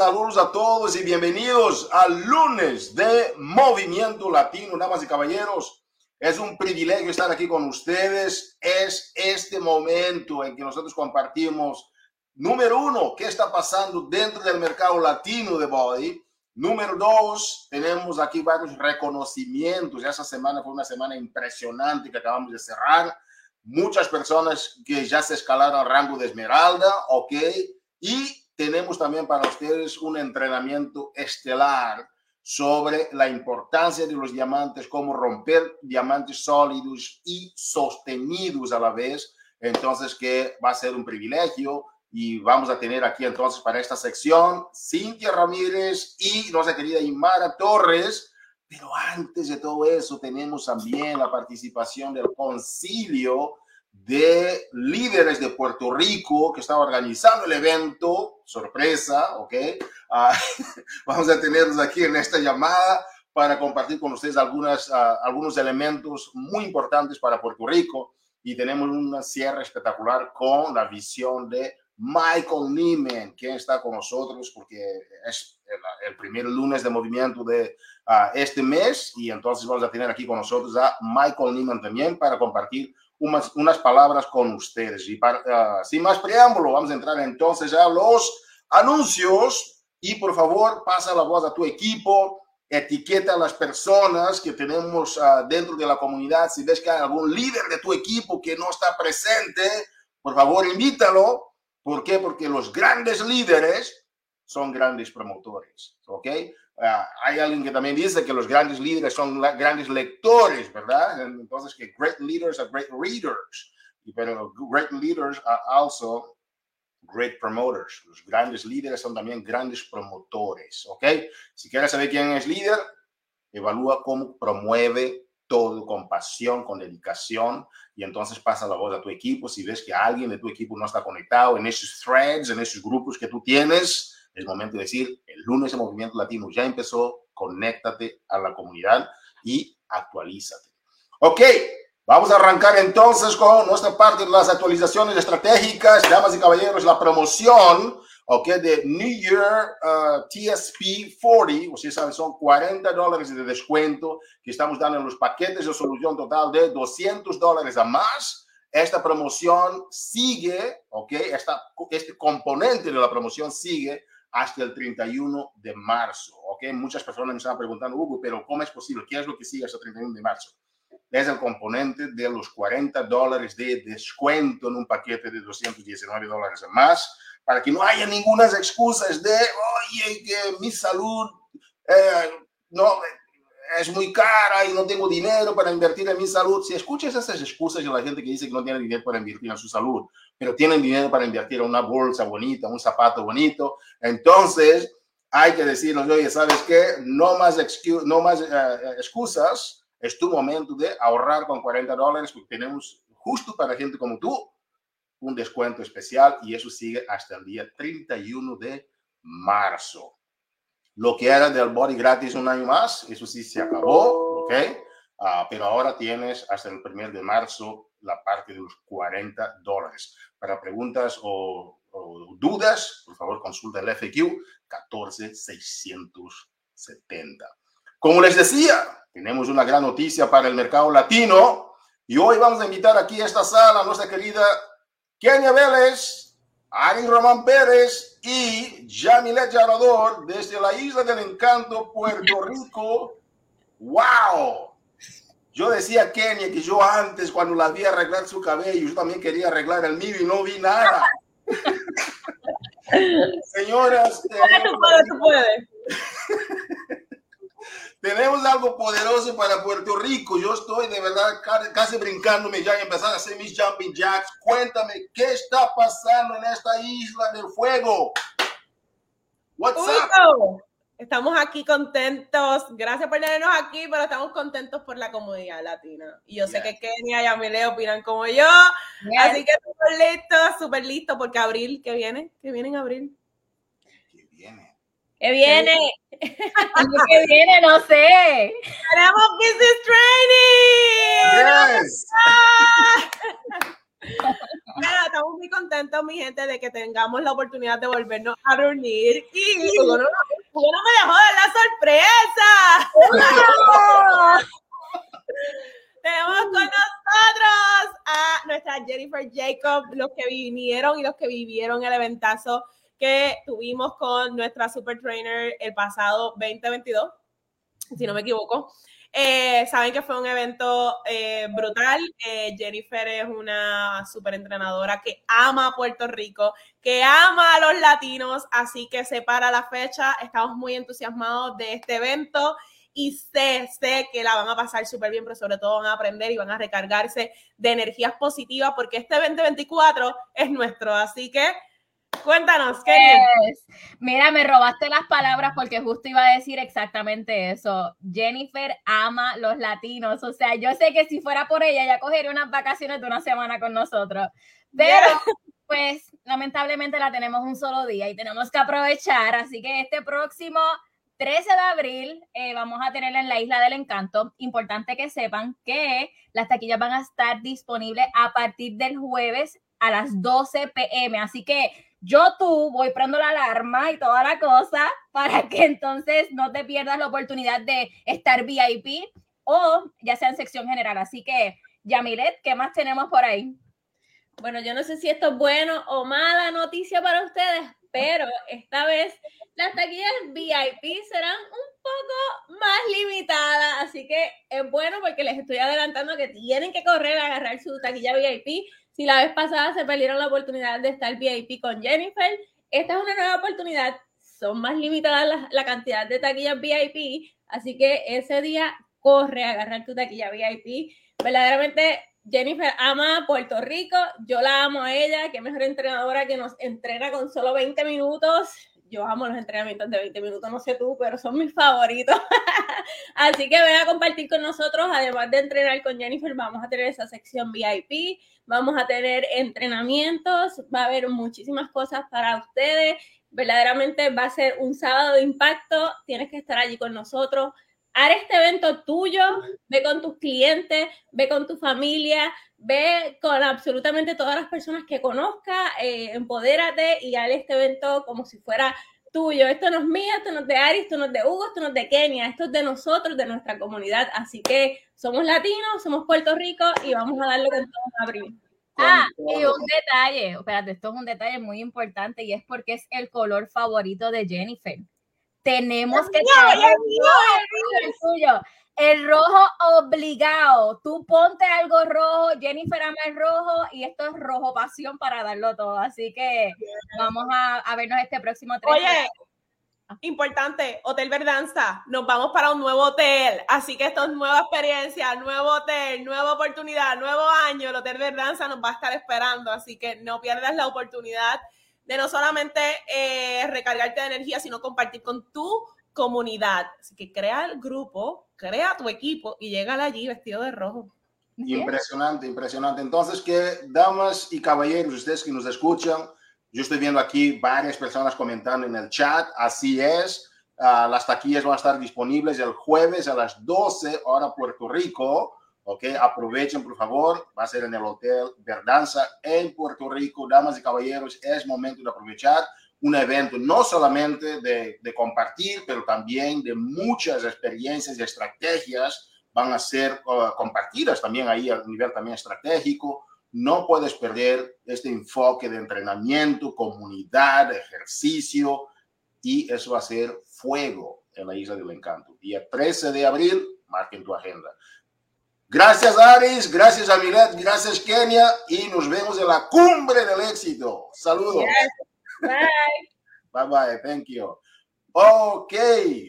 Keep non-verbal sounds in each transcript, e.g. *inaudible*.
Saludos a todos y bienvenidos al lunes de Movimiento Latino, damas y caballeros. Es un privilegio estar aquí con ustedes. Es este momento en que nosotros compartimos, número uno, qué está pasando dentro del mercado latino de body. Número dos, tenemos aquí varios reconocimientos. Esa semana fue una semana impresionante que acabamos de cerrar. Muchas personas que ya se escalaron al rango de esmeralda, ok. Y tenemos también para ustedes un entrenamiento estelar sobre la importancia de los diamantes, cómo romper diamantes sólidos y sostenidos a la vez. Entonces, que va a ser un privilegio y vamos a tener aquí entonces para esta sección Cintia Ramírez y nuestra querida Imara Torres. Pero antes de todo eso, tenemos también la participación del concilio de líderes de Puerto Rico que están organizando el evento, sorpresa, ¿ok? Uh, *laughs* vamos a tenerlos aquí en esta llamada para compartir con ustedes algunas, uh, algunos elementos muy importantes para Puerto Rico. Y tenemos una cierre espectacular con la visión de Michael Neiman, quien está con nosotros porque es el, el primer lunes de movimiento de uh, este mes. Y entonces vamos a tener aquí con nosotros a Michael Neiman también para compartir unas, unas palabras con ustedes. Y para, uh, sin más preámbulo, vamos a entrar entonces a los anuncios y por favor pasa la voz a tu equipo, etiqueta a las personas que tenemos uh, dentro de la comunidad. Si ves que hay algún líder de tu equipo que no está presente, por favor invítalo. ¿Por qué? Porque los grandes líderes son grandes promotores, ¿ok? Uh, hay alguien que también dice que los grandes líderes son grandes lectores, ¿verdad? Entonces, que great leaders are great readers, pero great leaders are also great promoters. Los grandes líderes son también grandes promotores, ¿ok? Si quieres saber quién es líder, evalúa cómo promueve todo con pasión, con dedicación, y entonces pasa la voz a tu equipo. Si ves que alguien de tu equipo no está conectado en esos threads, en esos grupos que tú tienes, es momento de decir, el lunes el movimiento latino ya empezó, conéctate a la comunidad y actualízate. Ok, vamos a arrancar entonces con nuestra parte de las actualizaciones estratégicas, damas y caballeros, la promoción, ok, de New Year uh, TSP 40, ustedes saben, son 40 dólares de descuento que estamos dando en los paquetes de solución total de 200 dólares a más esta promoción sigue, ¿ok? Esta, este componente de la promoción sigue hasta el 31 de marzo. ¿ok? Muchas personas me están preguntando, Hugo, pero ¿cómo es posible? ¿Qué es lo que sigue hasta el 31 de marzo? Es el componente de los 40 dólares de descuento en un paquete de 219 dólares más, para que no haya ninguna excusas de, oye, que mi salud eh, no, es muy cara y no tengo dinero para invertir en mi salud. Si escuchas esas excusas de la gente que dice que no tiene dinero para invertir en su salud, pero tienen dinero para invertir en una bolsa bonita, un zapato bonito, entonces hay que decirnos, oye, ¿sabes qué? No más, más uh, excusas, es tu momento de ahorrar con 40 dólares porque tenemos justo para gente como tú un descuento especial y eso sigue hasta el día 31 de marzo lo que era del body gratis un año más, eso sí se acabó, ¿ok? Uh, pero ahora tienes hasta el primer de marzo la parte de los 40 dólares. Para preguntas o, o dudas, por favor consulta el FQ 14670. Como les decía, tenemos una gran noticia para el mercado latino y hoy vamos a invitar aquí a esta sala a nuestra querida Kenia Vélez, Ari Román Pérez y Yamilet Yarador desde la Isla del Encanto, Puerto *laughs* Rico. ¡Wow! Yo decía Kenia que yo antes, cuando la vi arreglar su cabello, yo también quería arreglar el mío y no vi nada. *laughs* Señoras. Tú puedes, tú puedes. *laughs* Tenemos algo poderoso para Puerto Rico. Yo estoy de verdad casi brincándome ya y empezar a hacer mis jumping jacks. Cuéntame, ¿qué está pasando en esta isla del fuego? What's up? Estamos aquí contentos. Gracias por tenernos aquí, pero estamos contentos por la comunidad latina. Y yo sé que Kenia y Amelie opinan como yo. Así que súper listo, súper listo, porque abril, ¿qué viene? ¿Qué viene en abril? ¿Qué viene? ¿Qué viene? No sé. ¡Tenemos Business Training! Yes. estamos muy contentos, mi gente, de que tengamos la oportunidad de volvernos a reunir. Y Hugo no, me dejó de la sorpresa. *laughs* Tenemos con nosotros a nuestra Jennifer Jacob, los que vinieron y los que vivieron el eventazo que tuvimos con nuestra super trainer el pasado 2022, si no me equivoco. Eh, saben que fue un evento eh, brutal. Eh, Jennifer es una super entrenadora que ama a Puerto Rico, que ama a los latinos, así que se para la fecha. Estamos muy entusiasmados de este evento y sé, sé que la van a pasar súper bien, pero sobre todo van a aprender y van a recargarse de energías positivas porque este 2024 es nuestro. Así que Cuéntanos, ¿qué es? Mira, me robaste las palabras porque justo iba a decir exactamente eso. Jennifer ama los latinos. O sea, yo sé que si fuera por ella, ya cogería unas vacaciones de una semana con nosotros. Pero, *laughs* pues, lamentablemente la tenemos un solo día y tenemos que aprovechar. Así que este próximo 13 de abril eh, vamos a tenerla en la Isla del Encanto. Importante que sepan que las taquillas van a estar disponibles a partir del jueves a las 12 pm. Así que yo tú voy prendo la alarma y toda la cosa para que entonces no te pierdas la oportunidad de estar VIP o ya sea en sección general. Así que, Yamilet, ¿qué más tenemos por ahí? Bueno, yo no sé si esto es bueno o mala noticia para ustedes, pero esta vez las taquillas VIP serán un poco más limitadas, así que es bueno porque les estoy adelantando que tienen que correr a agarrar su taquilla VIP si la vez pasada se perdieron la oportunidad de estar VIP con Jennifer, esta es una nueva oportunidad. Son más limitadas la, cantidad de taquillas VIP, así que ese día corre a agarrar tu taquilla VIP. Verdaderamente Jennifer ama Puerto Rico, yo la amo a ella, que mejor entrenadora que nos entrena con solo 20 minutos. Yo amo los entrenamientos de 20 minutos, no sé tú, pero son mis favoritos. *laughs* Así que ven a compartir con nosotros, además de entrenar con Jennifer, vamos a tener esa sección VIP, vamos a tener entrenamientos, va a haber muchísimas cosas para ustedes. Verdaderamente va a ser un sábado de impacto, tienes que estar allí con nosotros. Haz este evento tuyo, ve con tus clientes, ve con tu familia, ve con absolutamente todas las personas que conozcas, eh, empodérate y haz este evento como si fuera tuyo. Esto no es mío, esto no es de Ari, esto no es de Hugo, esto no es de Kenia, esto es de nosotros, de nuestra comunidad. Así que somos latinos, somos Puerto Rico y vamos a darle con todo en abril. Ah, y un detalle, espérate, esto es un detalle muy importante y es porque es el color favorito de Jennifer. Tenemos que tener el suyo. El rojo obligado. Tú ponte algo rojo, Jennifer ama el rojo y esto es rojo pasión para darlo todo. Así que vamos a, vernos este próximo 3. Oye, importante, Hotel Verdanza, nos vamos para un nuevo hotel. Así que esto es nueva experiencia, nuevo hotel, nueva oportunidad, nuevo año. El Hotel Verdanza nos va a estar esperando. Así que no pierdas la oportunidad de no solamente eh, recargarte de energía, sino compartir con tu comunidad. Así que crea el grupo, crea tu equipo y llega allí vestido de rojo. Impresionante, impresionante. Entonces, que damas y caballeros, ustedes que nos escuchan, yo estoy viendo aquí varias personas comentando en el chat, así es. Ah, las taquillas van a estar disponibles el jueves a las 12 hora Puerto Rico. Ok, aprovechen por favor, va a ser en el Hotel Verdanza en Puerto Rico. Damas y caballeros, es momento de aprovechar un evento no solamente de, de, compartir, pero también de muchas experiencias y estrategias van a ser uh, compartidas también ahí a nivel también estratégico. No puedes perder este enfoque de entrenamiento, comunidad, ejercicio, y eso va a ser fuego en la Isla del Encanto. Día 13 de abril, marquen tu agenda. Gracias, Aris. Gracias, Amilet. Gracias, Kenia. Y nos vemos en la cumbre del éxito. Saludos. Bye. Bye bye, thank you. Ok,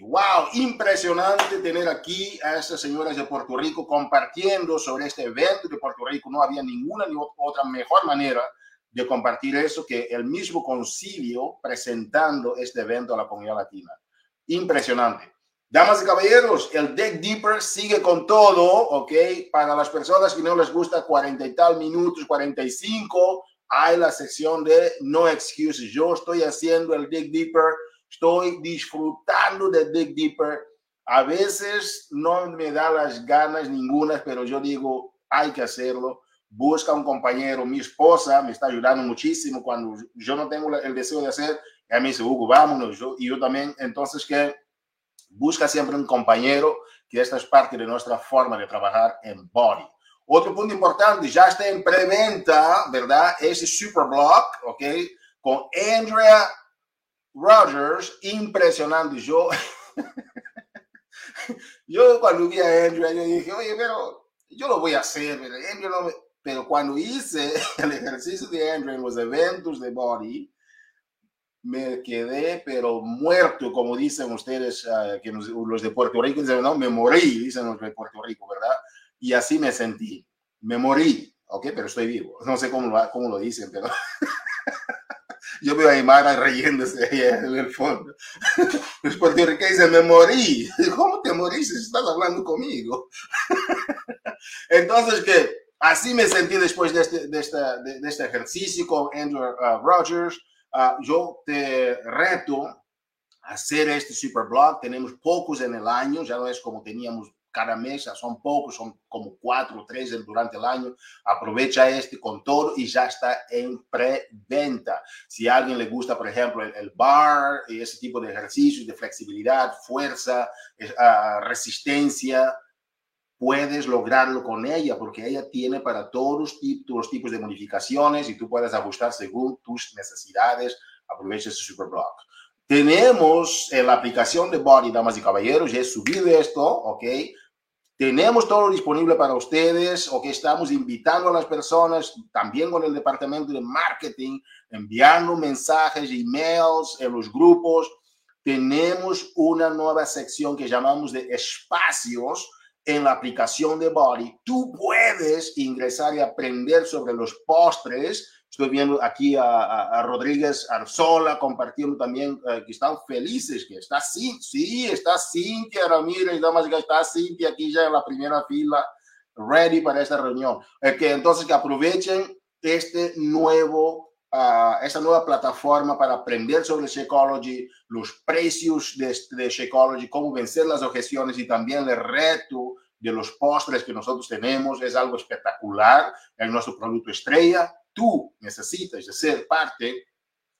wow, impresionante tener aquí a estas señoras de Puerto Rico compartiendo sobre este evento de Puerto Rico. No había ninguna ni otra mejor manera de compartir eso que el mismo concilio presentando este evento a la comunidad latina. Impresionante. Damas y caballeros, el Deck Deeper sigue con todo, ¿ok? Para las personas que no les gusta 40 y tal minutos, 45, hay la sección de no excuses. Yo estoy haciendo el Dig Deeper, estoy disfrutando de Dig Deeper. A veces no me da las ganas ninguna, pero yo digo, hay que hacerlo. busca un compañero. Mi esposa me está ayudando muchísimo cuando yo no tengo el deseo de hacer. Ella me dice, Hugo, vámonos. Yo, y yo también, entonces, que busca siempre un compañero, que esta es parte de nuestra forma de trabajar en Body. Otro punto importante, ya está en preventa, ¿verdad? Ese Superblock, ¿ok? Con Andrea Rogers, impresionante. Yo, *laughs* yo cuando vi a Andrea, yo dije, oye, pero yo lo voy a hacer, pero cuando hice *laughs* el ejercicio de Andrea en los eventos de Body, me quedé pero muerto, como dicen ustedes, uh, que nos, los de Puerto Rico, dicen, no, me morí, dicen los de Puerto Rico, ¿verdad? Y así me sentí, me morí, ok, pero estoy vivo, no sé cómo lo, cómo lo dicen, pero *laughs* yo veo a Aymara riéndose ahí en el fondo. *laughs* Los puertorriqueños dicen, me morí, *laughs* ¿cómo te morís si estás hablando conmigo? Entonces, que así me sentí después de este, de esta, de, este ejercicio con Andrew uh, Rogers, Uh, yo te reto a hacer este superblog. Tenemos pocos en el año, ya no es como teníamos cada mes, son pocos, son como cuatro o tres durante el año. Aprovecha este con todo y ya está en preventa. Si a alguien le gusta, por ejemplo, el, el bar y ese tipo de ejercicios de flexibilidad, fuerza, uh, resistencia, puedes lograrlo con ella porque ella tiene para todos los tipos, de modificaciones y tú puedes ajustar según tus necesidades. Aprovecha ese Superblock. Tenemos en la aplicación de Body, damas y caballeros, ya he subido esto, ¿ok? Tenemos todo disponible para ustedes, ¿ok? Estamos invitando a las personas, también con el departamento de marketing, enviando mensajes, emails en los grupos. Tenemos una nueva sección que llamamos de espacios, en la aplicación de Body, tú puedes ingresar y aprender sobre los postres. Estoy viendo aquí a, a, Rodríguez Arzola compartiendo también uh, que están felices, que está sí, sí, está Cintia Ramírez, damas que está Cintia aquí ya en la primera fila, ready para esta reunión. Eh, que entonces que aprovechen este nuevo uh, esta nueva plataforma para aprender sobre Shakeology, los precios de, de Shakeology, cómo vencer las objeciones y también el reto de los postres que nosotros tenemos. Es algo espectacular, en nuestro producto estrella. Tú necesitas de ser parte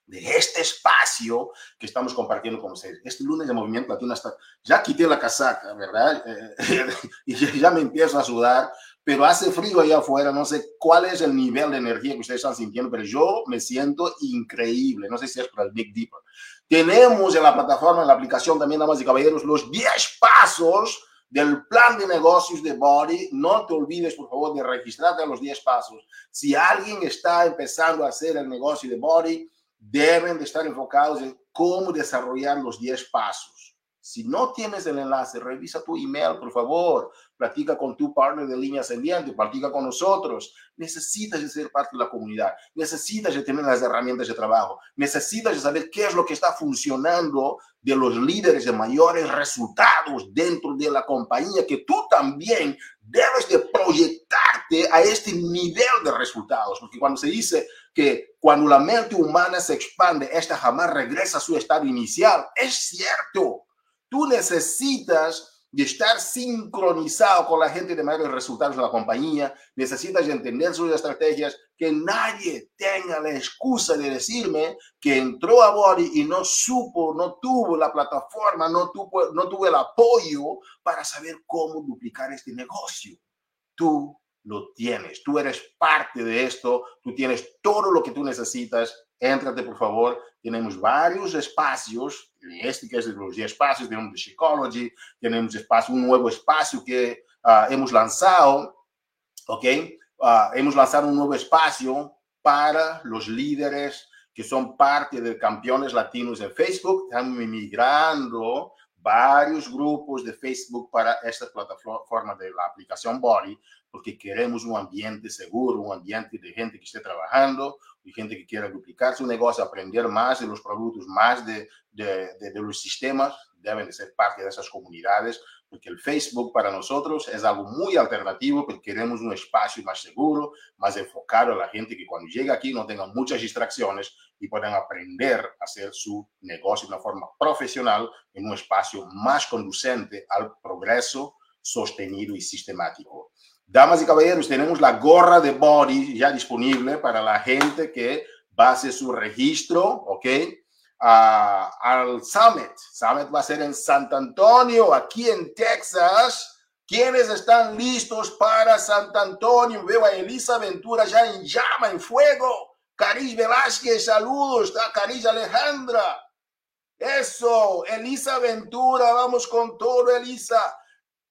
de este espacio que estamos compartiendo con ustedes. Este lunes de Movimiento Latino hasta, ya quité la casaca, ¿verdad? Eh, *laughs* y ya me empiezo a sudar pero hace frío allá afuera, no sé cuál es el nivel de energía que ustedes están sintiendo, pero yo me siento increíble, no sé si es para el Big Deeper. Tenemos en la plataforma, en la aplicación también, damas y caballeros, los 10 pasos del plan de negocios de Body. No te olvides, por favor, de registrarte a los 10 pasos. Si alguien está empezando a hacer el negocio de Body, deben de estar enfocados en cómo desarrollar los 10 pasos. Si no tienes el enlace, revisa tu email, por favor. Platica con tu partner de línea ascendiente, platica con nosotros. Necesitas de ser parte de la comunidad. Necesitas de tener las herramientas de trabajo. Necesitas de saber qué es lo que está funcionando de los líderes de mayores resultados dentro de la compañía, que tú también debes de proyectarte a este nivel de resultados. Porque cuando se dice que cuando la mente humana se expande, esta jamás regresa a su estado inicial, es cierto Tú necesitas de estar sincronizado con la gente de mayores resultados de la compañía, necesitas entender sus estrategias, que nadie tenga la excusa de decirme que entró a Body y no supo, no tuvo la plataforma, no tuvo, no tuvo el apoyo para saber cómo duplicar este negocio. Tú lo tienes, tú eres parte de esto, tú tienes todo lo que tú necesitas Éntrate, por favor. Tenemos varios espacios. Este que es de los espacios, tenemos de Psychology, tenemos espacio, un nuevo espacio que uh, hemos lanzado, ¿ok? Uh, hemos lanzado un nuevo espacio para los líderes que son parte de campeones latinos en Facebook. Estamos migrando varios grupos de Facebook para esta plataforma de la aplicación Body, porque queremos un ambiente seguro, un ambiente de gente que esté trabajando, y gente que quiera duplicar su negocio, aprender más de los productos, más de, de, de, los sistemas, deben de ser parte de esas comunidades, porque el Facebook para nosotros es algo muy alternativo, porque queremos un espacio más seguro, más enfocado a la gente que cuando llega aquí no tenga muchas distracciones y puedan aprender a hacer su negocio de una forma profesional en un espacio más conducente al progreso sostenido y sistemático. Damas y caballeros, tenemos la gorra de Body ya disponible para la gente que va a hacer su registro, ¿ok? Al Summit. Summit va a ser en San Antonio, aquí en Texas. ¿Quiénes están listos para San Antonio? Veo a Elisa Ventura ya en llama, en fuego. Cariz Velázquez, saludos. Cariz Alejandra. Eso, Elisa Ventura, vamos con todo, Elisa.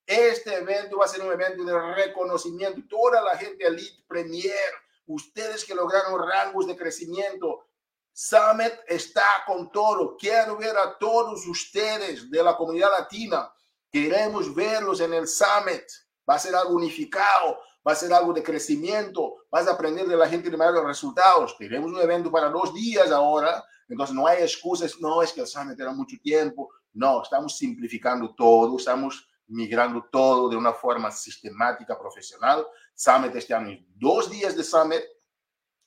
Este evento va a ser un evento de reconocimiento. Toda la gente Elite Premier, ustedes que lograron rangos de crecimiento, Summit está con todo. Quiero ver a todos ustedes de la comunidad latina. Queremos verlos en el Summit. Va a ser algo unificado, va a ser algo de crecimiento. Vas a aprender de la gente de mayores resultados. Tenemos un evento para dos días ahora. Entonces no hay excusas. No, es que el Summit era mucho tiempo. No, estamos simplificando todo. Estamos migrando todo de una forma sistemática, profesional. Summit este año, dos días de Summit,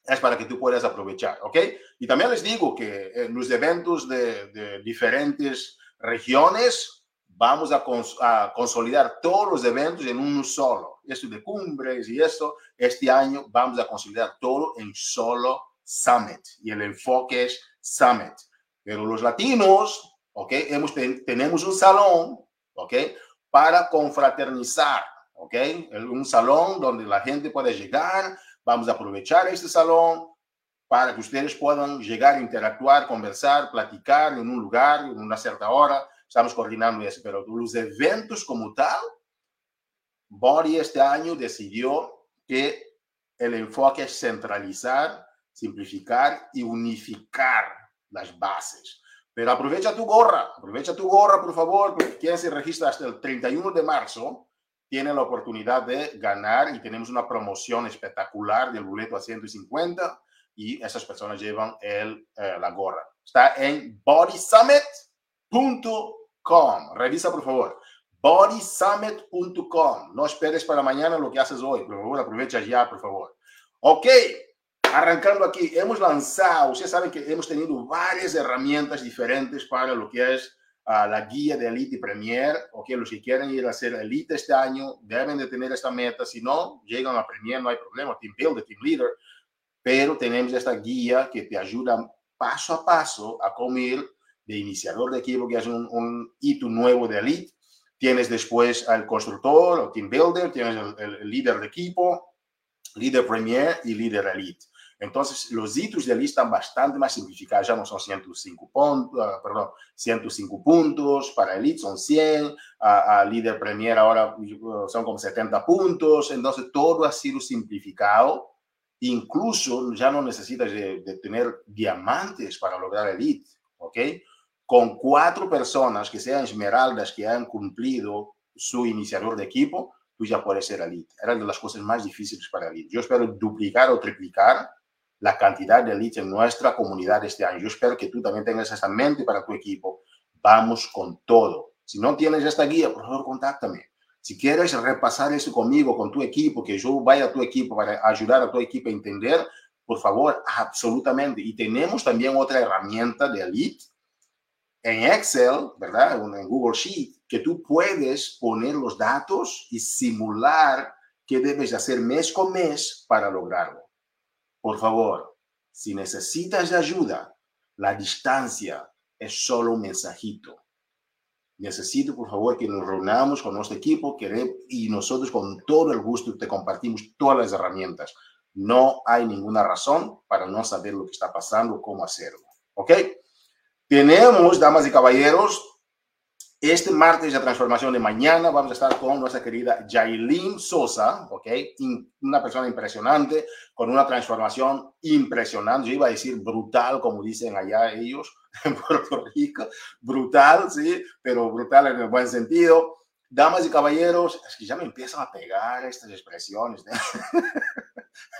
es para que tú puedas aprovechar, ¿ok? Y también les digo que en los eventos de, diferentes regiones vamos a, consolidar todos los eventos en uno solo. Esto de cumbres y esto, este año vamos a consolidar todo en solo Summit y el enfoque es Summit. Pero los latinos, ¿ok? Tenemos un salón, ¿ok? Para confraternizar, ¿ok? Un salón donde la gente puede llegar, Vamos a aprovechar este salón para que ustedes puedan llegar interactuar, conversar, platicar en un lugar, en una cierta hora. Estamos coordinando eso, pero los eventos como tal, Body este año decidió que el enfoque es centralizar, simplificar y unificar las bases. Pero aprovecha tu gorra, aprovecha tu gorra, por favor, quien se registra hasta el 31 de marzo tiene la oportunidad de ganar y tenemos una promoción espectacular del boleto a 150 y esas personas llevan el, eh, la gorra. Está en bodysummit.com. Revisa, por favor. bodysummit.com. No esperes para mañana lo que haces hoy. Por favor, aprovecha ya, por favor. Ok, arrancando aquí, hemos lanzado, ustedes saben que hemos tenido varias herramientas diferentes para lo que es a la guía de Elite y Premier, ok, los que quieren ir a hacer Elite este año deben de tener esta meta, si no, llegan a Premier, no hay problema, Team Builder, Team Leader, pero tenemos esta guía que te ayuda paso a paso a cómo ir de iniciador de equipo, que es un, un hito nuevo de Elite, tienes después al constructor o Team Builder, tienes el, el líder de equipo, líder Premier y líder Elite. Entonces, los hitos de lista están bastante más simplificados, ya no son 105 puntos, uh, perdón, 105 puntos, para Elite son 100, a, líder Premier ahora uh, son como 70 puntos, entonces todo ha sido simplificado, incluso ya no necesitas de, de tener diamantes para lograr Elite, ¿ok? Con cuatro personas que sean esmeraldas, que hayan cumplido su iniciador de equipo, tú ya puedes ser Elite. Era de las cosas más difíciles para Elite. Yo espero duplicar o triplicar la cantidad de elites en nuestra comunidad este año. Yo espero que tú también tengas esa mente para tu equipo. Vamos con todo. Si no tienes esta guía, por favor, contáctame. Si quieres repasar eso conmigo, con tu equipo, que yo vaya a tu equipo para ayudar a tu equipo a entender, por favor, absolutamente. Y tenemos también otra herramienta de Elite en Excel, ¿verdad? En Google Sheet, que tú puedes poner los datos y simular qué debes hacer mes con mes para lograrlo. Por favor, si necesitas ayuda, la distancia es solo un mensajito. Necesito, por favor, que nos reunamos con nuestro equipo y nosotros con todo el gusto te compartimos todas las herramientas. No hay ninguna razón para no saber lo que está pasando, cómo hacerlo. ¿Ok? Tenemos, damas y caballeros, este martes de transformación de mañana vamos a estar con nuestra querida Jailin Sosa, ¿ok? Una persona impresionante, con una transformación impresionante. Yo iba a decir brutal, como dicen allá ellos *laughs* en Puerto Rico. Brutal, sí, pero brutal en el buen sentido. Damas y caballeros, es que ya me empiezan a pegar estas expresiones. *laughs*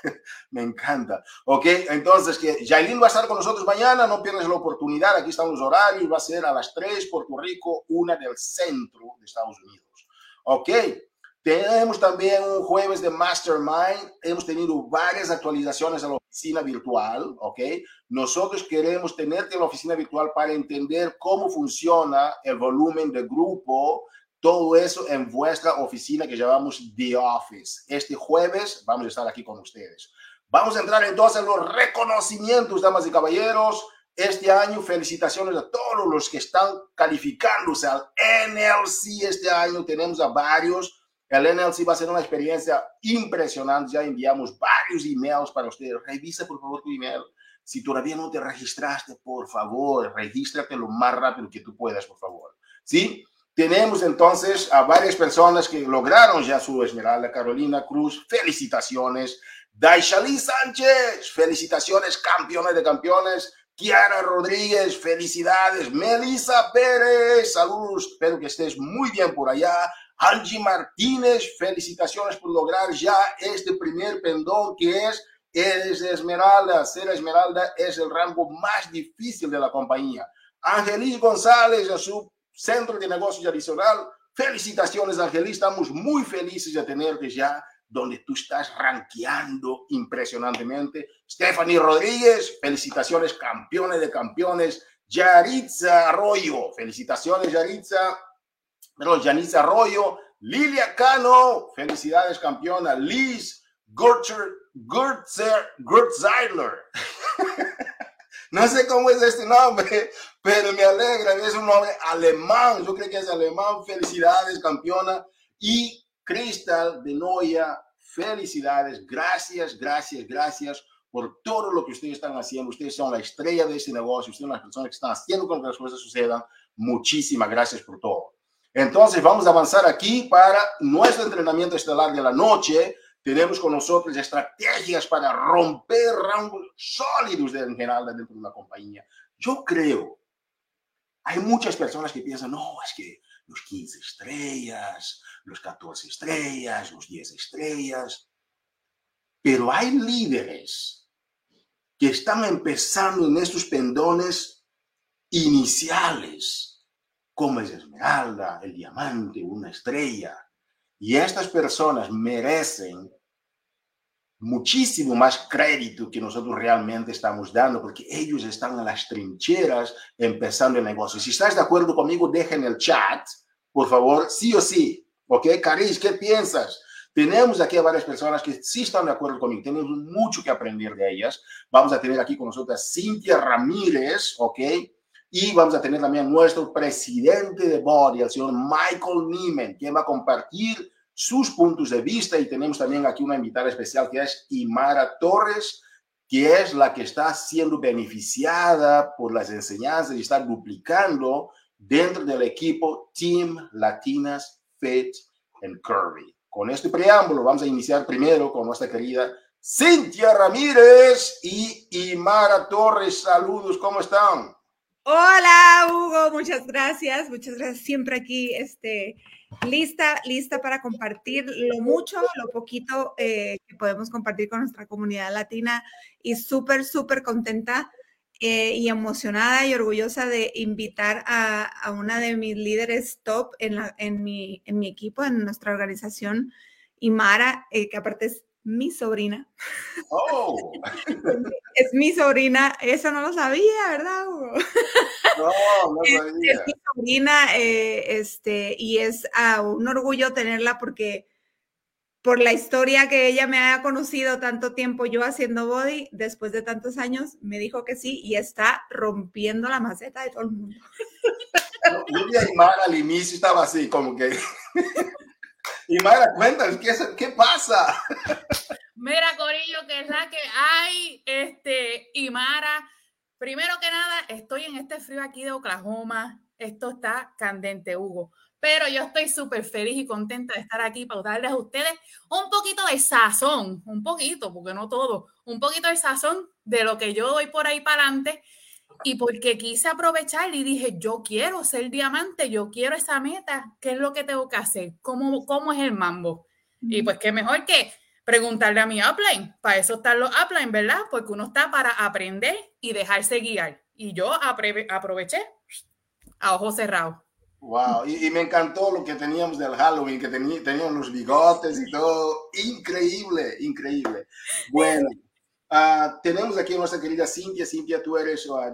*laughs* Me encanta. Ok, entonces que Jailin va a estar con nosotros mañana, no pierdas la oportunidad, aquí están los horarios, va a ser a las 3 Puerto Rico, una del centro de Estados Unidos. Ok, tenemos también un jueves de Mastermind, hemos tenido varias actualizaciones a la oficina virtual, ok. Nosotros queremos tenerte en la oficina virtual para entender cómo funciona el volumen de grupo todo eso en vuestra oficina que llamamos The Office. Este jueves vamos a estar aquí con ustedes. Vamos a entrar entonces en los reconocimientos, damas y caballeros. Este año, felicitaciones a todos los que están calificándose al NLC este año. Tenemos a varios. El NLC va a ser una experiencia impresionante. Ya enviamos varios emails para ustedes. Revisa por favor tu email. Si todavía no te registraste, por favor, regístrate lo más rápido que tú puedas, por favor. ¿Sí? Tenemos entonces a varias personas que lograron ya su esmeralda. Carolina Cruz, felicitaciones. Daishali Sánchez, felicitaciones, campeones de campeones. Kiara Rodríguez, felicidades. Melissa Pérez, saludos, espero que estés muy bien por allá. Angie Martínez, felicitaciones por lograr ya este primer pendón que es, es Esmeralda. Ser Esmeralda es el rango más difícil de la compañía. Angelis González, a su centro de negocios adicional. Felicitaciones, Angelis. Estamos muy felices de tenerte ya donde tú estás rankeando impresionantemente. Stephanie Rodríguez, felicitaciones, campeones de campeones. Yaritza Arroyo, felicitaciones, Yaritza. Pero Yaritza Arroyo. Lilia Cano, felicidades, campeona. Liz Gurtzer, Gurtzer, Gurtzeiler. *laughs* no sé cómo es este nombre, *laughs* pero me alegra, es un nombre alemán, yo creo que es alemán. Felicidades, campeona. Y Cristal de Noia, felicidades, gracias, gracias, gracias por todo lo que ustedes están haciendo. Ustedes son la estrella de este negocio, ustedes son las personas que están haciendo que las cosas sucedan. Muchísimas gracias por todo. Entonces, vamos a avanzar aquí para nuestro entrenamiento estelar de la noche. Tenemos con nosotros estrategias para romper rangos sólidos de general dentro de una compañía. Yo creo, hay muchas personas que piensan, no, es que los 15 estrellas, los 14 estrellas, los 10 estrellas. Pero hay líderes que están empezando en estos pendones iniciales, como es esmeralda, el diamante, una estrella. Y estas personas merecen muchísimo más crédito que nosotros realmente estamos dando, porque ellos están en las trincheras empezando el negocio. Si estás de acuerdo conmigo, dejen el chat, por favor, sí o sí. ¿Ok? Caris, ¿qué piensas? Tenemos aquí a varias personas que sí están de acuerdo conmigo, tenemos mucho que aprender de ellas. Vamos a tener aquí con nosotros Cintia Ramírez, ¿ok? Y vamos a tener también a nuestro presidente de Body, el señor Michael Neiman, quien va a compartir sus puntos de vista. Y tenemos también aquí una invitada especial que es Imara Torres, que es la que está siendo beneficiada por las enseñanzas y está duplicando dentro del equipo Team Latinas Fit and Curvy. Con este preámbulo vamos a iniciar primero con nuestra querida Cintia Ramírez y Imara Torres. Saludos, ¿cómo están? Hola, Hugo, muchas gracias, muchas gracias. Siempre aquí, este, lista, lista para compartir lo mucho, lo poquito eh, que podemos compartir con nuestra comunidad latina y súper, súper contenta eh, y emocionada y orgullosa de invitar a, una de mis líderes top en, la, en, mi, en mi equipo, en nuestra organización, Imara, eh, que aparte es mi sobrina. Oh. *laughs* es mi sobrina, eso no lo sabía, ¿verdad, Hugo? No, no *laughs* sabía. Es, mi sobrina, eh, este, y es ah, un orgullo tenerla porque por la historia que ella me haya conocido tanto tiempo yo haciendo body, después de tantos años, me dijo que sí y está rompiendo la maceta de todo el mundo. Yo y Mara al inicio estaba así, como que... *laughs* Y Mara, cuéntanos, ¿qué, ¿qué pasa? Mira, Corillo, que es la que hay, este, y Mara, primero que nada, estoy en este frío aquí de Oklahoma, esto está candente, Hugo pero yo estoy súper feliz y contenta de estar aquí para darles a ustedes un poquito de sazón, un poquito, porque no todo, un poquito de sazón de lo que yo doy por ahí para adelante y porque quise aprovechar y dije, yo quiero ser diamante, yo quiero esa meta, ¿qué es lo que tengo que hacer? ¿Cómo, cómo es el mambo? Y pues qué mejor que preguntarle a mi upline, para eso están los upline, ¿verdad? Porque uno está para aprender y dejarse guiar. Y yo aproveché a ojos cerrados. Wow, y, me encantó lo que teníamos del Halloween, que teníamos los bigotes y todo. Increíble, increíble. Bueno, Ah, tenemos aquí a nuestra querida Cintia. Cintia, tú eres uh,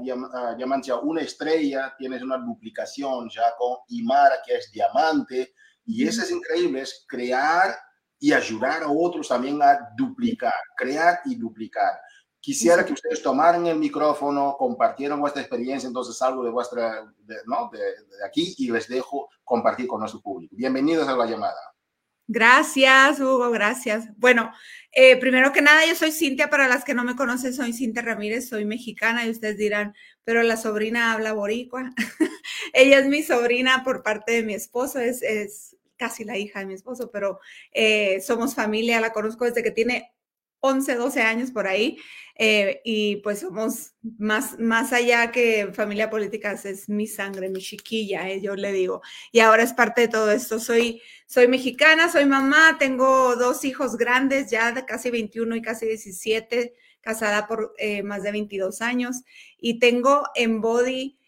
diamante, una estrella, tienes una duplicación ya con Imara, que es diamante, y eso es increíble, es crear y ayudar a otros también a duplicar, crear y duplicar. Quisiera que ustedes tomaran el micrófono, compartieran vuestra experiencia, entonces algo de vuestra, ¿no? de, aquí y les dejo compartir con nuestro público. Bienvenidos a la llamada. Gracias, Hugo, gracias. Bueno, eh, primero que nada, yo soy Cintia, para las que no me conocen, soy Cintia Ramírez, soy mexicana y ustedes dirán, pero la sobrina habla boricua. *laughs* Ella es mi sobrina por parte de mi esposo, es, es casi la hija de mi esposo, pero eh, somos familia, la conozco desde que tiene 11, 12 años por ahí, eh, y pues somos más, más allá que familia política, es mi sangre, mi chiquilla, eh, yo le digo, y ahora es parte de todo esto. Soy, soy mexicana, soy mamá, tengo dos hijos grandes, ya de casi 21 y casi 17, casada por eh, más de 22 años, y tengo en Body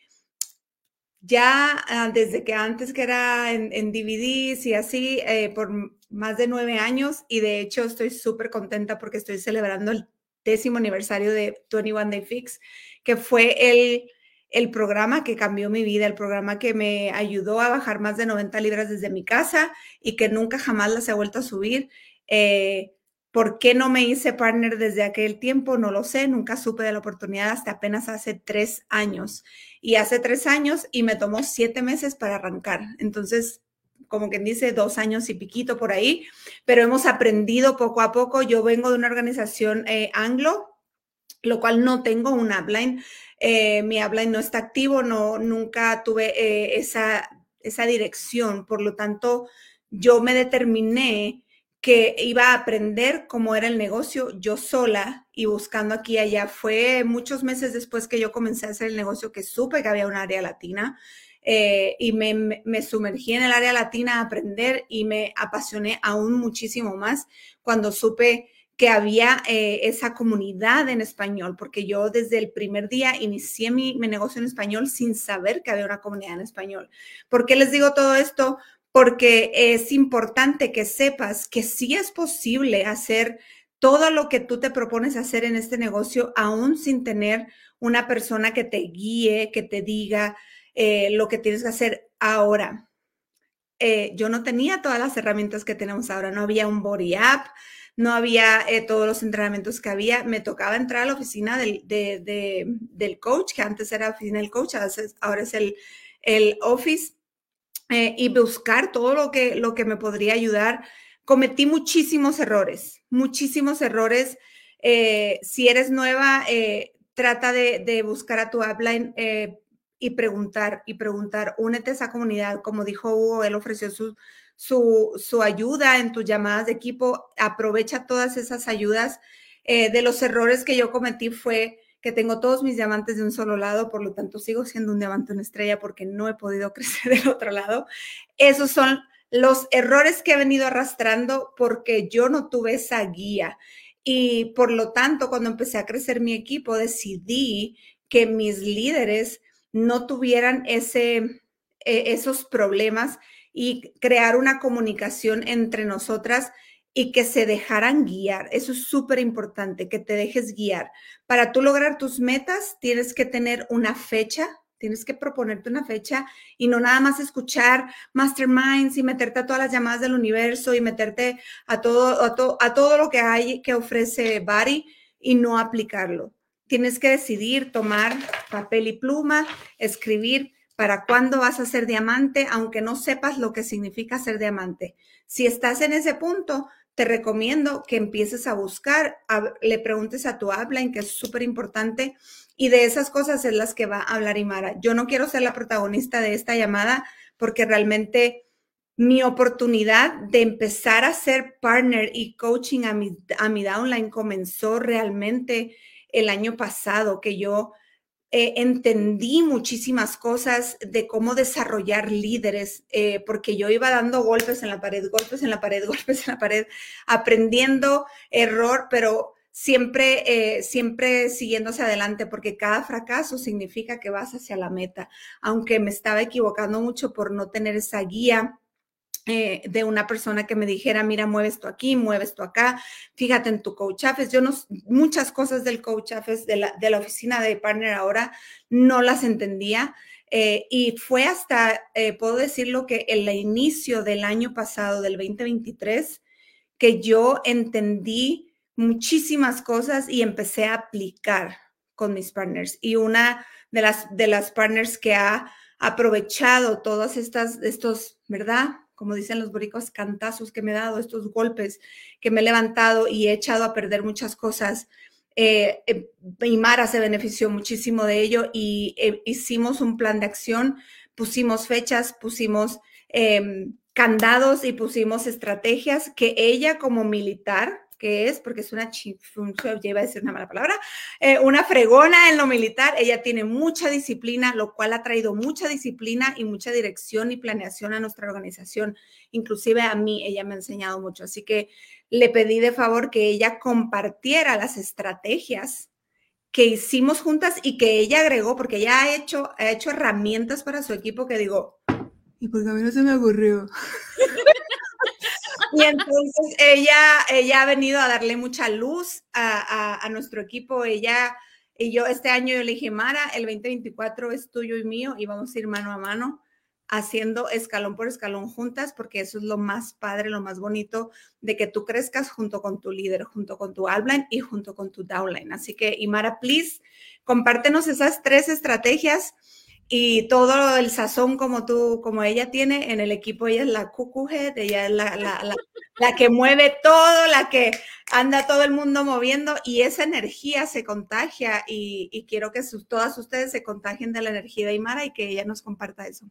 ya ah, desde que antes que era en, en DVDs y así, por más de nueve años y de hecho estoy súper contenta porque estoy celebrando el décimo aniversario de 21 Day Fix, que fue el, el programa que cambió mi vida, el programa que me ayudó a bajar más de 90 libras desde mi casa y que nunca jamás las he vuelto a subir. Eh, ¿Por qué no me hice partner desde aquel tiempo? No lo sé, nunca supe de la oportunidad hasta apenas hace tres años. Y hace tres años y me tomó siete meses para arrancar. Entonces, como quien dice, dos años y piquito por ahí, pero hemos aprendido poco a poco. Yo vengo de una organización eh, anglo, lo cual no tengo un upline. Eh, mi upline no está activo, no, nunca tuve eh, esa, esa dirección. Por lo tanto, yo me determiné que iba a aprender cómo era el negocio yo sola y buscando aquí y allá. Fue muchos meses después que yo comencé a hacer el negocio que supe que había un área latina. Eh, y me, me, sumergí en el área latina a aprender y me apasioné aún muchísimo más cuando supe que había eh, esa comunidad en español, porque yo desde el primer día inicié mi, mi, negocio en español sin saber que había una comunidad en español. ¿Por qué les digo todo esto? Porque es importante que sepas que sí es posible hacer todo lo que tú te propones hacer en este negocio, aún sin tener una persona que te guíe, que te diga, eh, lo que tienes que hacer ahora. Eh, yo no tenía todas las herramientas que tenemos ahora, no había un body app, no había eh, todos los entrenamientos que había, me tocaba entrar a la oficina del, del coach, que antes era oficina del coach, ahora es el, el office, y buscar todo lo que, lo que me podría ayudar. Cometí muchísimos errores, muchísimos errores. si eres nueva, trata de, de, buscar a tu upline y preguntar y preguntar, únete a esa comunidad. Como dijo Hugo, él ofreció su, su, su ayuda en tus llamadas de equipo. Aprovecha todas esas ayudas. Eh, de los errores que yo cometí fue que tengo todos mis diamantes de un solo lado, por lo tanto sigo siendo un diamante, una estrella, porque no he podido *laughs* crecer del otro lado. Esos son los errores que he venido arrastrando porque yo no tuve esa guía. Y por lo tanto, cuando empecé a crecer mi equipo, decidí que mis líderes no tuvieran ese, e, esos problemas y crear una comunicación entre nosotras y que se dejaran guiar. Eso es súper importante, que te dejes guiar. Para tú lograr tus metas, tienes que tener una fecha, tienes que proponerte una fecha y no nada más escuchar masterminds y meterte a todas las llamadas del universo y meterte a todo, a, a todo lo que hay que ofrece Bari y no aplicarlo tienes que decidir tomar papel y pluma, escribir para cuándo vas a ser diamante, aunque no sepas lo que significa ser diamante. Si estás en ese punto, te recomiendo que empieces a buscar, le preguntes a tu en que es súper importante, y de esas cosas es las que va a hablar Imara. Yo no quiero ser la protagonista de esta llamada porque realmente mi oportunidad de empezar a ser partner y coaching a mi, a mi downline comenzó realmente el año pasado, que yo eh, entendí muchísimas cosas de cómo desarrollar líderes, eh, porque yo iba dando golpes en la pared, golpes en la pared, *laughs* golpes en la pared, aprendiendo error, pero siempre, eh, siempre siguiéndose adelante, porque cada fracaso significa que vas hacia la meta, aunque me estaba equivocando mucho por no tener esa guía eh, de una persona que me dijera, mira, mueves esto aquí, mueves esto acá, fíjate en tu coach Yo no, muchas cosas del coach de la, de la oficina de partner ahora no las entendía. Eh, y fue hasta, eh, puedo decirlo, que el inicio del año pasado, del 2023, que yo entendí muchísimas cosas y empecé a aplicar con mis partners. Y una de las, de las partners que ha aprovechado todas estas, estos, ¿verdad? Como dicen los boricos, cantazos que me he dado, estos golpes que me he levantado y he echado a perder muchas cosas. Eh, eh Mara se benefició muchísimo de ello y eh, hicimos un plan de acción, pusimos fechas, pusimos em, candados y pusimos estrategias que ella como militar que es, porque es una lleva a decir una mala palabra, eh, una fregona en lo militar. Ella tiene mucha disciplina, lo cual ha traído mucha disciplina y mucha dirección y planeación a nuestra organización. Inclusive a mí, ella me ha enseñado mucho. Así que le pedí de favor que ella compartiera las estrategias que hicimos juntas y que ella agregó, porque ella ha hecho, ha hecho herramientas para su equipo que digo, y porque a mí no se me ocurrió. *laughs* Y entonces ella, ella ha venido a darle mucha luz a, nuestro equipo. Ella y yo este año yo le dije, Mara, el 2024 es tuyo y mío y vamos a ir mano a mano haciendo escalón por escalón juntas, porque eso es lo más padre, lo más bonito de que tú crezcas junto con tu líder, junto con tu upline y junto con tu downline. Así que, Imara, please, compártenos esas tres estrategias y todo el sazón como tú, como ella tiene en el equipo, ella es la cucuje, ella es la, la, la, la, que mueve todo, la que anda todo el mundo moviendo y esa energía se contagia y, y quiero que sus, todas ustedes se contagien de la energía de Aymara y que ella nos comparta eso.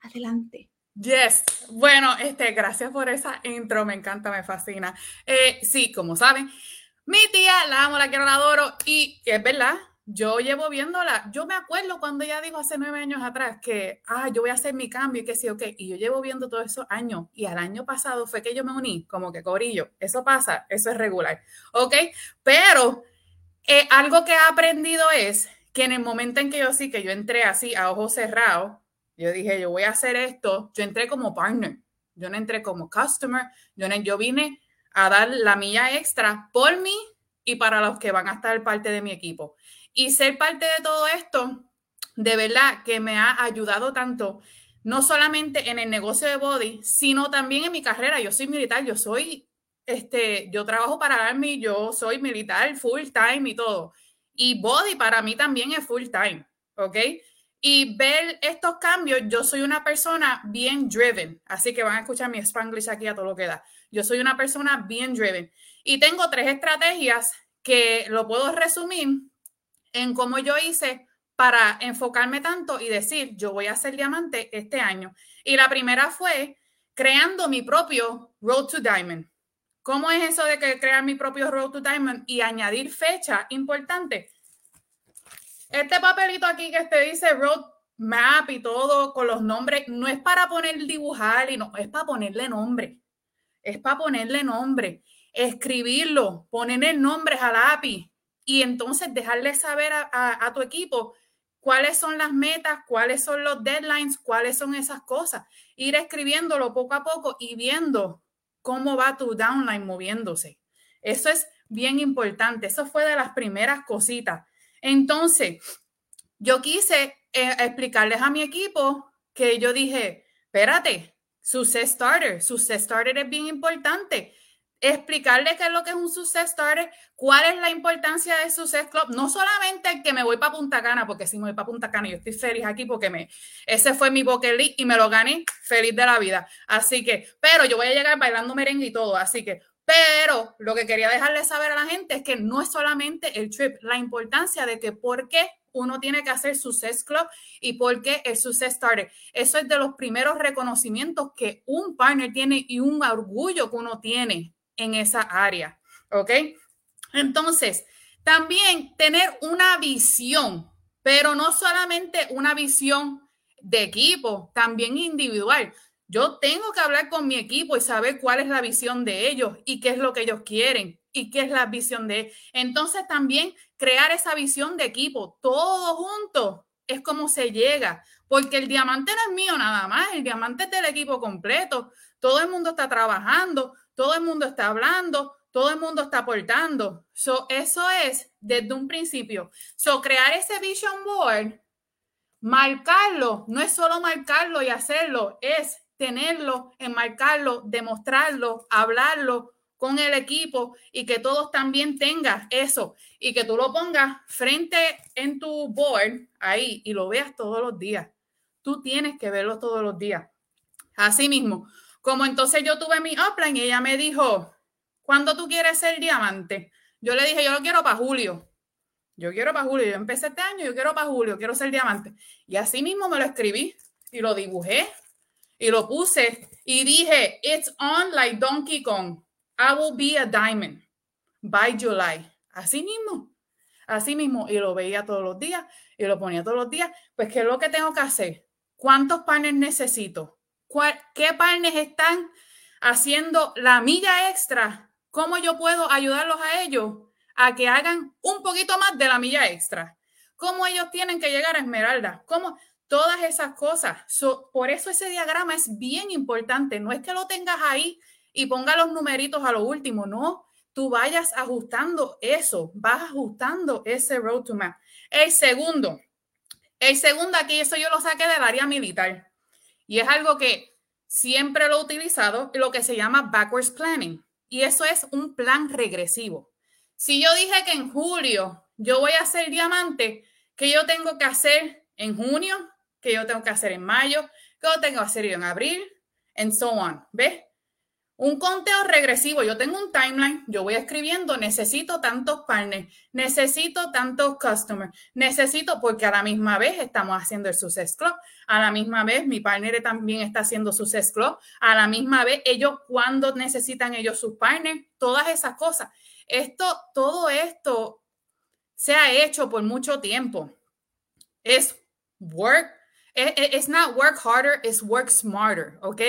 Adelante. Yes, bueno, este, gracias por esa intro, me encanta, me fascina. Eh, sí, como saben, mi tía la amo, la quiero, la adoro y es verdad, yo llevo viéndola, yo me acuerdo cuando ella dijo hace nueve años atrás que, ah, yo voy a hacer mi cambio y que sí, ok, y yo llevo viendo todos esos años y al año pasado fue que yo me uní, como que corillo, eso pasa, eso es regular, ok, pero eh, algo que he aprendido es que en el momento en que yo sí, que yo entré así a ojos cerrados, yo dije, yo voy a hacer esto, yo entré como partner, yo no entré como customer, yo, no, yo vine a dar la milla extra por mí y para los que van a estar parte de mi equipo. Y ser parte de todo esto, de verdad que me ha ayudado tanto, no solamente en el negocio de body, sino también en mi carrera. Yo soy militar, yo soy, este, yo trabajo para Army, yo soy militar full time y todo. Y body para mí también es full time, ¿ok? Y ver estos cambios, yo soy una persona bien driven, así que van a escuchar mi spanglish aquí a todo lo que da. Yo soy una persona bien driven. Y tengo tres estrategias que lo puedo resumir en cómo yo hice para enfocarme tanto y decir, yo voy a ser diamante este año. Y la primera fue creando mi propio Road to Diamond. ¿Cómo es eso de que crear mi propio Road to Diamond y añadir fecha importante? Este papelito aquí que te dice Road Map y todo con los nombres, no es para poner dibujar y no, es para ponerle nombre. Es para ponerle nombre, escribirlo, ponerle nombres al API, y entonces dejarle saber a, tu equipo cuáles son las metas, cuáles son los deadlines, cuáles son esas cosas. Ir escribiéndolo poco a poco y viendo cómo va tu downline moviéndose. Eso es bien importante. Eso fue de las primeras cositas. Entonces, yo quise eh, explicarles a mi equipo que yo dije, espérate, success starter, success starter es bien importante explicarle qué es lo que es un Success Starter, cuál es la importancia de Success Club, no solamente que me voy para Punta Cana, porque si me voy para Punta Cana, yo estoy feliz aquí porque me, ese fue mi bucket list y me lo gané feliz de la vida. Así que, pero yo voy a llegar bailando merengue y todo, así que, pero lo que quería dejarle saber a la gente es que no es solamente el trip, la importancia de que por qué uno tiene que hacer Success Club y por qué el Success Starter. Eso es de los primeros reconocimientos que un partner tiene y un orgullo que uno tiene en esa área. ¿Ok? Entonces, también tener una visión, pero no solamente una visión de equipo, también individual. Yo tengo que hablar con mi equipo y saber cuál es la visión de ellos y qué es lo que ellos quieren y qué es la visión de Entonces también crear esa visión de equipo, todos juntos, es como se llega, porque el diamante no es mío nada más, el diamante es del equipo completo. Todo el mundo está trabajando, todo el mundo está hablando, todo el mundo está aportando. So, eso es desde un principio. So, crear ese vision board, marcarlo, no es solo marcarlo y hacerlo, es tenerlo, enmarcarlo, demostrarlo, hablarlo con el equipo y que todos también tengan eso y que tú lo pongas frente en tu board ahí y lo veas todos los días. Tú tienes que verlo todos los días. Así mismo, como entonces yo tuve mi upline y ella me dijo, ¿cuándo tú quieres ser diamante? Yo le dije, yo lo quiero para julio. Yo quiero para julio. Yo empecé este año, yo quiero para julio, quiero ser diamante. Y así mismo me lo escribí y lo dibujé y lo puse y dije, it's on like Donkey Kong. I will be a diamond by July. Así mismo, así mismo. Y lo veía todos los días y lo ponía todos los días. Pues, ¿qué es lo que tengo que hacer? ¿Cuántos partners necesito? ¿Qué partners están haciendo la milla extra? ¿Cómo yo puedo ayudarlos a ellos a que hagan un poquito más de la milla extra? ¿Cómo ellos tienen que llegar a Esmeralda? ¿Cómo? Todas esas cosas. por eso ese diagrama es bien importante. No es que lo tengas ahí y ponga los numeritos a lo último, no. Tú vayas ajustando eso, vas ajustando ese road to map. El segundo, el segundo aquí, eso yo lo saqué del área militar y es algo que siempre lo he utilizado, lo que se llama backwards planning. Y eso es un plan regresivo. Si yo dije que en julio yo voy a hacer diamante, ¿qué yo tengo que hacer en junio? ¿Qué yo tengo que hacer en mayo? ¿Qué yo tengo que hacer en abril? And so on. ¿Ves? Un conteo regresivo. Yo tengo un timeline, yo voy escribiendo, necesito tantos partners, necesito tantos customers, necesito, porque a la misma vez estamos haciendo el Success Club, a la misma vez mi partner también está haciendo Success Club, a la misma vez ellos cuando necesitan ellos sus partners, todas esas cosas. Esto, todo esto se ha hecho por mucho tiempo. Es work, it's not work harder, it's work smarter, ¿ok?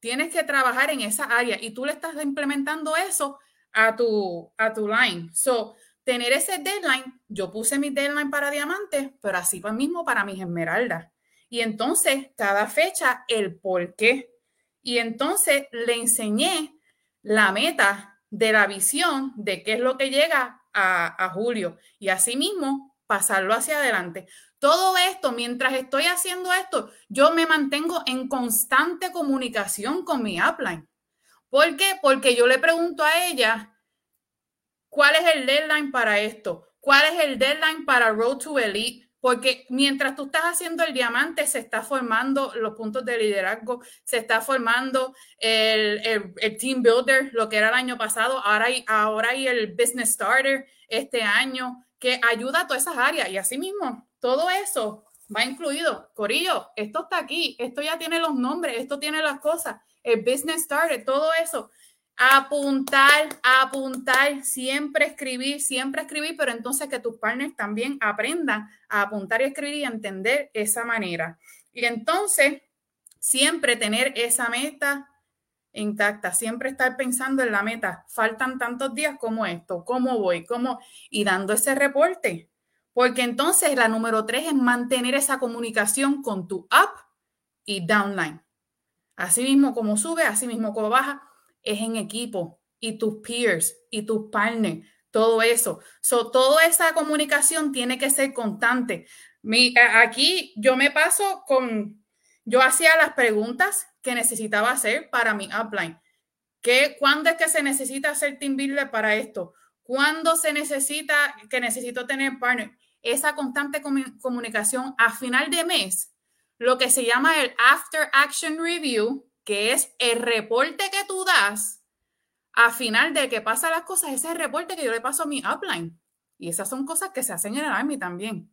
Tienes que trabajar en esa área y tú le estás implementando eso a tu, a tu line. So, tener ese deadline, yo puse mi deadline para diamantes, pero así mismo para mis esmeraldas. Y entonces, cada fecha, el por qué. Y entonces le enseñé la meta de la visión de qué es lo que llega a julio. Y así mismo, pasarlo hacia adelante. Todo esto, mientras estoy haciendo esto, yo me mantengo en constante comunicación con mi upline. ¿Por qué? Porque yo le pregunto a ella, ¿cuál es el deadline para esto? ¿Cuál es el deadline para Road to Elite? Porque mientras tú estás haciendo el diamante, se está formando los puntos de liderazgo, se está formando el, team builder, lo que era el año pasado, ahora hay, ahora hay el business starter este año, que ayuda a todas esas áreas. Y así mismo, todo eso va incluido. Corillo, esto está aquí, esto ya tiene los nombres, esto tiene las cosas, el business started, todo eso. Apuntar, apuntar, siempre escribir, siempre escribir, pero entonces que tus partners también aprendan a apuntar y escribir y entender esa manera. Y entonces, siempre tener esa meta intacta, siempre estar pensando en la meta. Faltan tantos días como esto, cómo voy, cómo, y dando ese reporte porque entonces la número tres es mantener esa comunicación con tu up y downline. Así mismo como sube, así mismo como baja, es en equipo y tus peers y tus partners, todo eso. So, toda esa comunicación tiene que ser constante. Mi, aquí yo me paso con, yo hacía las preguntas que necesitaba hacer para mi upline. ¿Qué, ¿Cuándo es que se necesita hacer team builder para esto? ¿Cuándo se necesita que necesito tener partner? Esa constante comunicación a final de mes, lo que se llama el After Action Review, que es el reporte que tú das a final de que pasan las cosas, ese es el reporte que yo le paso a mi upline. Y esas son cosas que se hacen en el Army también.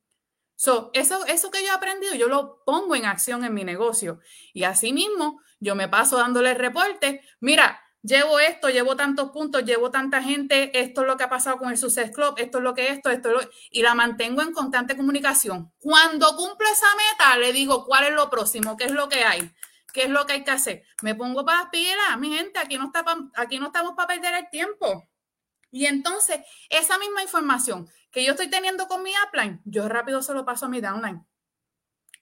So, eso, eso que yo he aprendido, yo lo pongo en acción en mi negocio. Y así mismo, yo me paso dándole el reporte. Mira, llevo esto, llevo tantos puntos, llevo tanta gente, esto es lo que ha pasado con el Success Club, esto es lo que esto, esto es lo y la mantengo en constante comunicación. Cuando cumplo esa meta, le digo cuál es lo próximo, qué es lo que hay, qué es lo que hay que hacer. Me pongo para las mi gente, aquí no, está aquí no estamos para perder el tiempo. Y entonces, esa misma información que yo estoy teniendo con mi upline, yo rápido se lo paso a mi downline.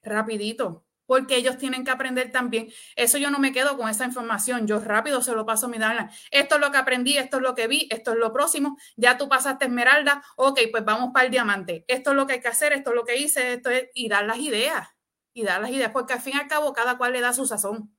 rapidito, porque ellos tienen que aprender también. Eso yo no me quedo con esa información, yo rápido se lo paso a mi Darla. Esto es lo que aprendí, esto es lo que vi, esto es lo próximo, ya tú pasaste esmeralda, ok, pues vamos para el diamante. Esto es lo que hay que hacer, esto es lo que hice, esto es, y dar las ideas, y dar las ideas, porque al fin y al cabo cada cual le da su sazón,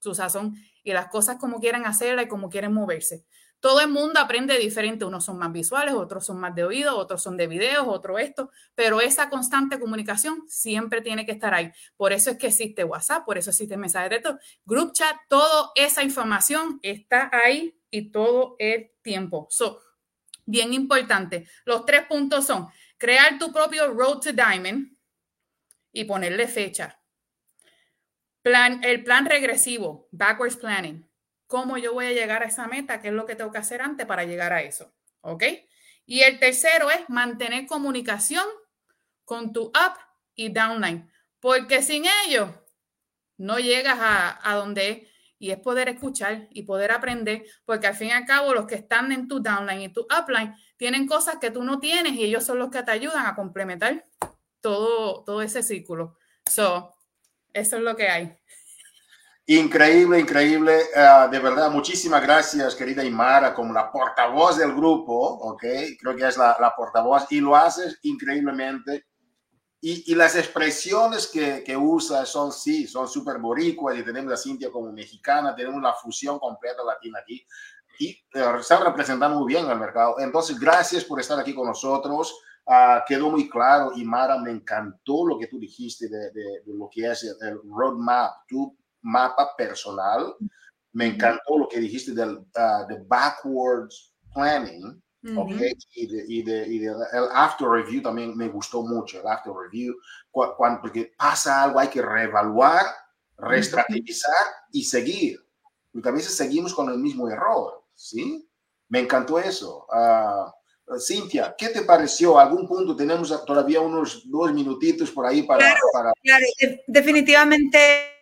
su sazón, y las cosas como quieren hacerla y como quieren moverse. Todo el mundo aprende diferente, unos son más visuales, otros son más de oído, otros son de videos, otro esto, pero esa constante comunicación siempre tiene que estar ahí. Por eso es que existe WhatsApp, por eso existe mensaje de texto, group chat, toda esa información está ahí y todo el tiempo. So, bien importante. Los tres puntos son crear tu propio Road to Diamond y ponerle fecha. Plan, el plan regresivo, backwards planning cómo yo voy a llegar a esa meta, qué es lo que tengo que hacer antes para llegar a eso. ¿Ok? Y el tercero es mantener comunicación con tu up y downline, porque sin ello no llegas a, a donde es. Y es poder escuchar y poder aprender, porque al fin y al cabo los que están en tu downline y tu upline tienen cosas que tú no tienes y ellos son los que te ayudan a complementar todo, todo ese círculo. So, eso es lo que hay. Increíble, increíble. Uh, de verdad, muchísimas gracias, querida Imara, como la portavoz del grupo, ¿ok? Creo que es la, la portavoz y lo haces increíblemente. Y, y las expresiones que, que usas son, sí, son súper boricuas y tenemos a Cintia como mexicana, tenemos la fusión completa latina aquí y uh, está representando muy bien al mercado. Entonces, gracias por estar aquí con nosotros. Uh, quedó muy claro, Imara, me encantó lo que tú dijiste de, de, lo que es el, roadmap. Mapa personal. Me encantó lo que dijiste del uh, de backwards planning. Okay, y, de, y, de, y de, el after review también me gustó mucho, el after review, cuando, porque pasa algo, hay que reevaluar, reestrategizar y seguir. Porque a veces seguimos con el mismo error, ¿sí? Me encantó eso. Uh, Cintia, ¿qué te pareció? ¿Algún punto? Tenemos todavía unos dos minutitos por ahí para... Claro, para... claro. definitivamente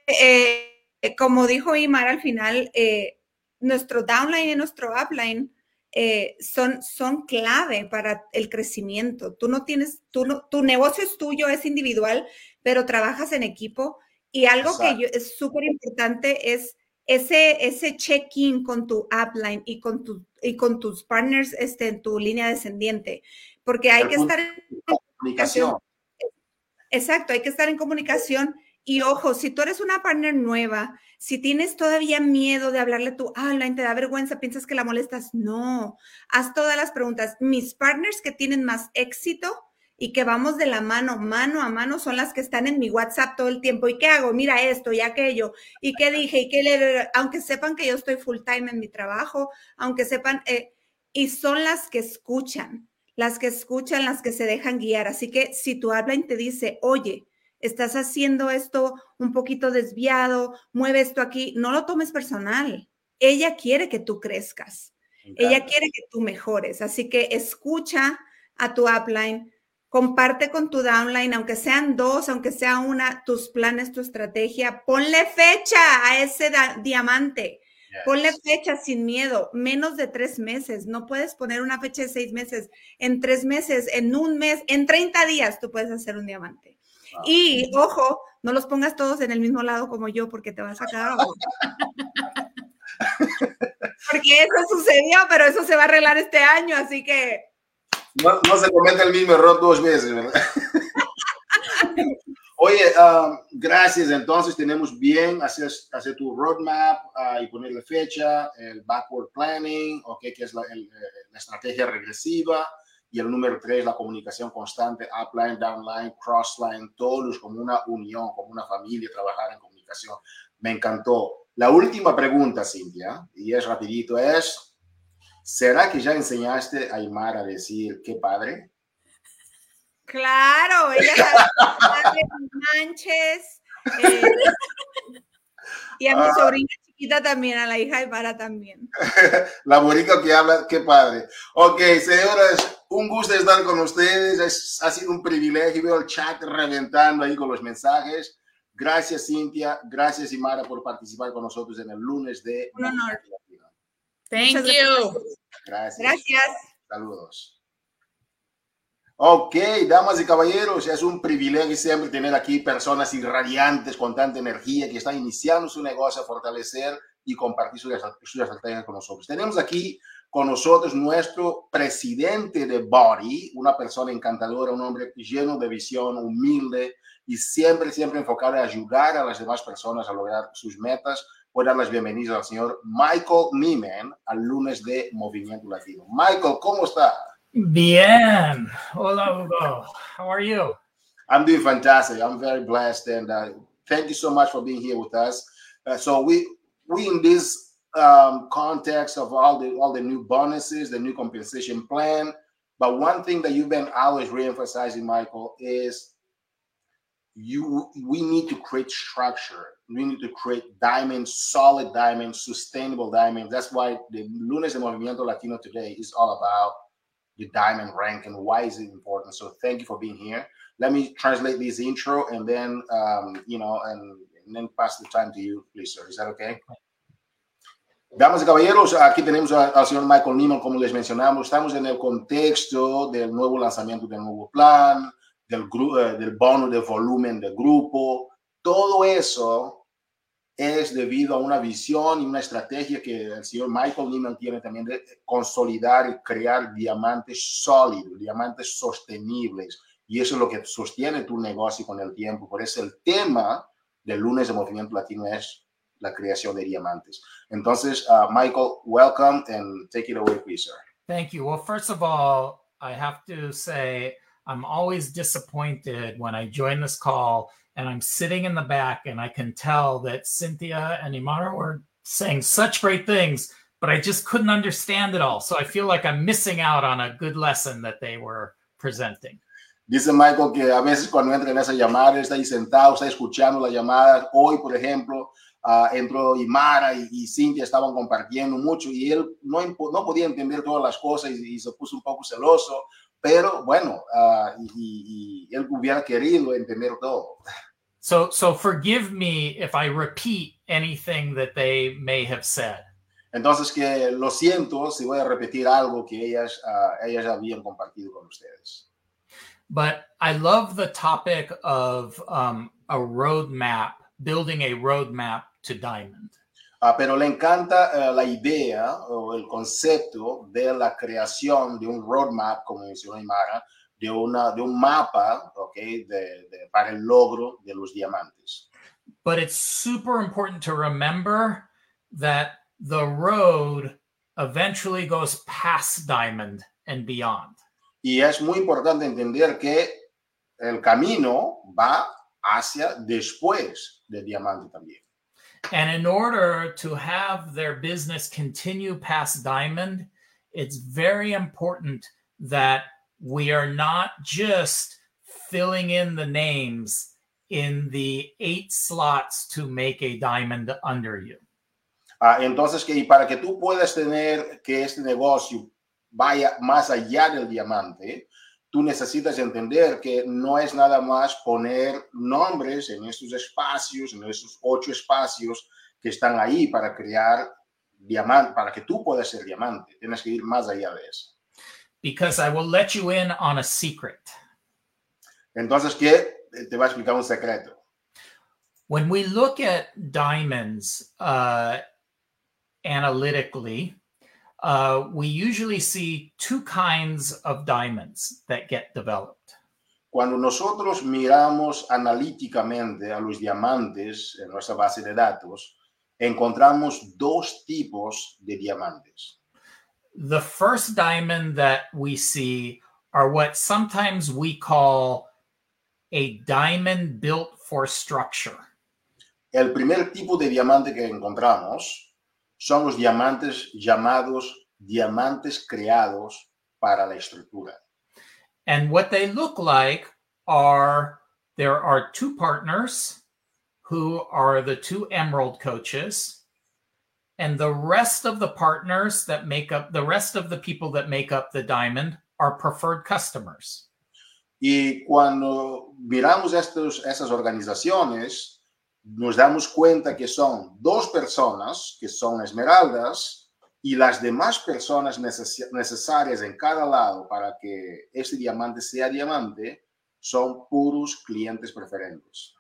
eh, como dijo Imar al final, eh, nuestro downline y nuestro upline eh, son, son clave para el crecimiento. Tú no tienes, tú no, tu negocio es tuyo, es individual, pero trabajas en equipo. Y algo Exacto. que yo, es súper importante es ese, ese check-in con tu upline y con, tu, y con tus partners este, en tu línea descendiente, porque hay que estar en comunicación. Exacto, hay que estar en comunicación y ojo, si tú eres una partner nueva, si tienes todavía miedo de hablarle a tu online, te da vergüenza, piensas que la molestas, no, haz todas las preguntas. Mis partners que tienen más éxito y que vamos de la mano, mano a mano, son las que están en mi WhatsApp todo el tiempo. ¿Y qué hago? Mira esto y aquello. ¿Y qué dije? ¿Y qué le... Aunque sepan que yo estoy full time en mi trabajo, aunque sepan... Eh, y son las que escuchan, las que escuchan, las que se dejan guiar. Así que si tu habla te dice, oye, estás haciendo esto un poquito desviado, mueve esto aquí, no lo tomes personal. Ella quiere que tú crezcas. Ella quiere que tú mejores. Así que escucha a tu upline, comparte con tu downline, aunque sean dos, aunque sea una, tus planes, tu estrategia. Ponle fecha a ese diamante. Yes. Ponle fecha sin miedo, menos de tres meses. No puedes poner una fecha de seis meses. En tres meses, en un mes, en 30 días, tú puedes hacer un diamante. Y ojo, no los pongas todos en el mismo lado como yo porque te vas a quedar. *laughs* porque eso sucedió, pero eso se va a arreglar este año, así que. No, no se comete el mismo error dos veces, ¿verdad? *laughs* Oye, um, gracias. Entonces tenemos bien hacer, hacer tu roadmap uh, y ponerle fecha, el backward planning, okay, que es la, el, la estrategia regresiva y el número tres, la comunicación constante, upline, downline, crossline, todos como una unión, como una familia, trabajar en comunicación. Me encantó. La última pregunta, Cintia, y es rapidito, es, ¿será que ya enseñaste a Aymar a decir qué padre? Claro, ella sabe *laughs* manches. Eh, *laughs* y a mi ah. sobrina chiquita también, a la hija de Para también. *laughs* la bonita que habla, qué padre. Ok, señores, un gusto estar con ustedes. Es, ha sido un privilegio. Veo el chat reventando ahí con los mensajes. Gracias, Cintia. Gracias, Imara, por participar con nosotros en el lunes de. Un honor. Thank you. Gracias. Gracias. Saludos. Ok, damas y caballeros, es un privilegio siempre tener aquí personas irradiantes con tanta energía que están iniciando su negocio a fortalecer y compartir sus, estrategias con nosotros. Tenemos aquí con nosotros nuestro presidente de Body, una persona encantadora, un hombre lleno de visión, humilde y siempre, siempre enfocado en ayudar a las demás personas a lograr sus metas. Voy a dar las bienvenidas al señor Michael Nieman al lunes de Movimiento Latino. Michael, ¿cómo está? Bien. Hola, Hugo. How are you? I'm doing fantastic. I'm very blessed, and uh, thank you so much for being here with us. Uh, so we we in this um, context of all the all the new bonuses, the new compensation plan. But one thing that you've been always reemphasizing, Michael, is you we need to create structure. We need to create diamonds, solid diamonds, sustainable diamonds. That's why the Lunes de Movimiento Latino today is all about the diamond rank and why is it important. So thank you for being here. Let me translate this intro and then um, you know and, and then pass the time to you, please, sir. Is that okay? Damas y caballeros, aquí tenemos al señor Michael Neiman, como les mencionamos. Estamos en el contexto del nuevo lanzamiento del nuevo plan, del, eh, del bono de volumen del grupo. Todo eso es debido a una visión y una estrategia que el señor Michael Neiman tiene también de consolidar y crear diamantes sólidos, diamantes sostenibles. Y eso es lo que sostiene tu negocio con el tiempo. Por eso el tema del lunes de Movimiento Latino es la creación de diamantes. Entonces, uh, Michael, welcome and take it away, please, sir. Thank you. Well, first of all, I have to say I'm always disappointed when I join this call and I'm sitting in the back and I can tell that Cynthia and Imara were saying such great things, but I just couldn't understand it all. So I feel like I'm missing out on a good lesson that they were presenting. Dice Michael que a veces cuando entra en esa llamada está ahí sentado, está escuchando la llamada. Hoy, por ejemplo, uh, entró Imara y, y, Cintia estaban compartiendo mucho y él no, no podía entender todas las cosas y, y se puso un poco celoso, pero bueno, uh, y, y, él hubiera querido entender todo. So, so forgive me if I repeat anything that they may have said. Entonces que lo siento si voy a repetir algo que ellas, uh, ellas habían compartido con ustedes. But I love the topic of um, a roadmap, building a roadmap to diamond. Uh, pero le encanta uh, la idea o el concepto de la creación de un roadmap, como mencionó Imara, de, una, de un mapa okay, de, de, para el logro de los diamantes. But it's super important to remember that the road eventually goes past diamond and beyond. Y es muy importante entender que el camino va hacia después del diamante también. And in order to have their business continue past diamond, it's very important that we are not just filling in the names in the eight slots to make a diamond under you. Uh, entonces, que para que tú puedas tener que este negocio vaya más allá del diamante, tú necesitas entender que no es nada más poner nombres en estos espacios, en esos ocho espacios que están ahí para crear diamante, para que tú puedas ser diamante. Tienes que ir más allá de eso. Because I will let you in on a secret. Entonces, ¿qué? Te va a explicar un secreto. When we look at diamonds uh, analytically, uh, we usually see two kinds of diamonds that get developed. Cuando nosotros miramos analíticamente a los diamantes en nuestra base de datos, encontramos dos tipos de diamantes. The first diamond that we see are what sometimes we call a diamond built for structure. El primer tipo de diamante que encontramos son los diamantes llamados diamantes creados para la estructura. And what they look like are there are two partners who are the two emerald coaches and the rest of the partners that make up the rest of the people that make up the diamond are preferred customers. Y cuando miramos estos, esas organizaciones, nos damos cuenta que son dos personas que son esmeraldas y las demás personas neces necesarias en cada lado para que este diamante sea diamante son puros clientes preferentes.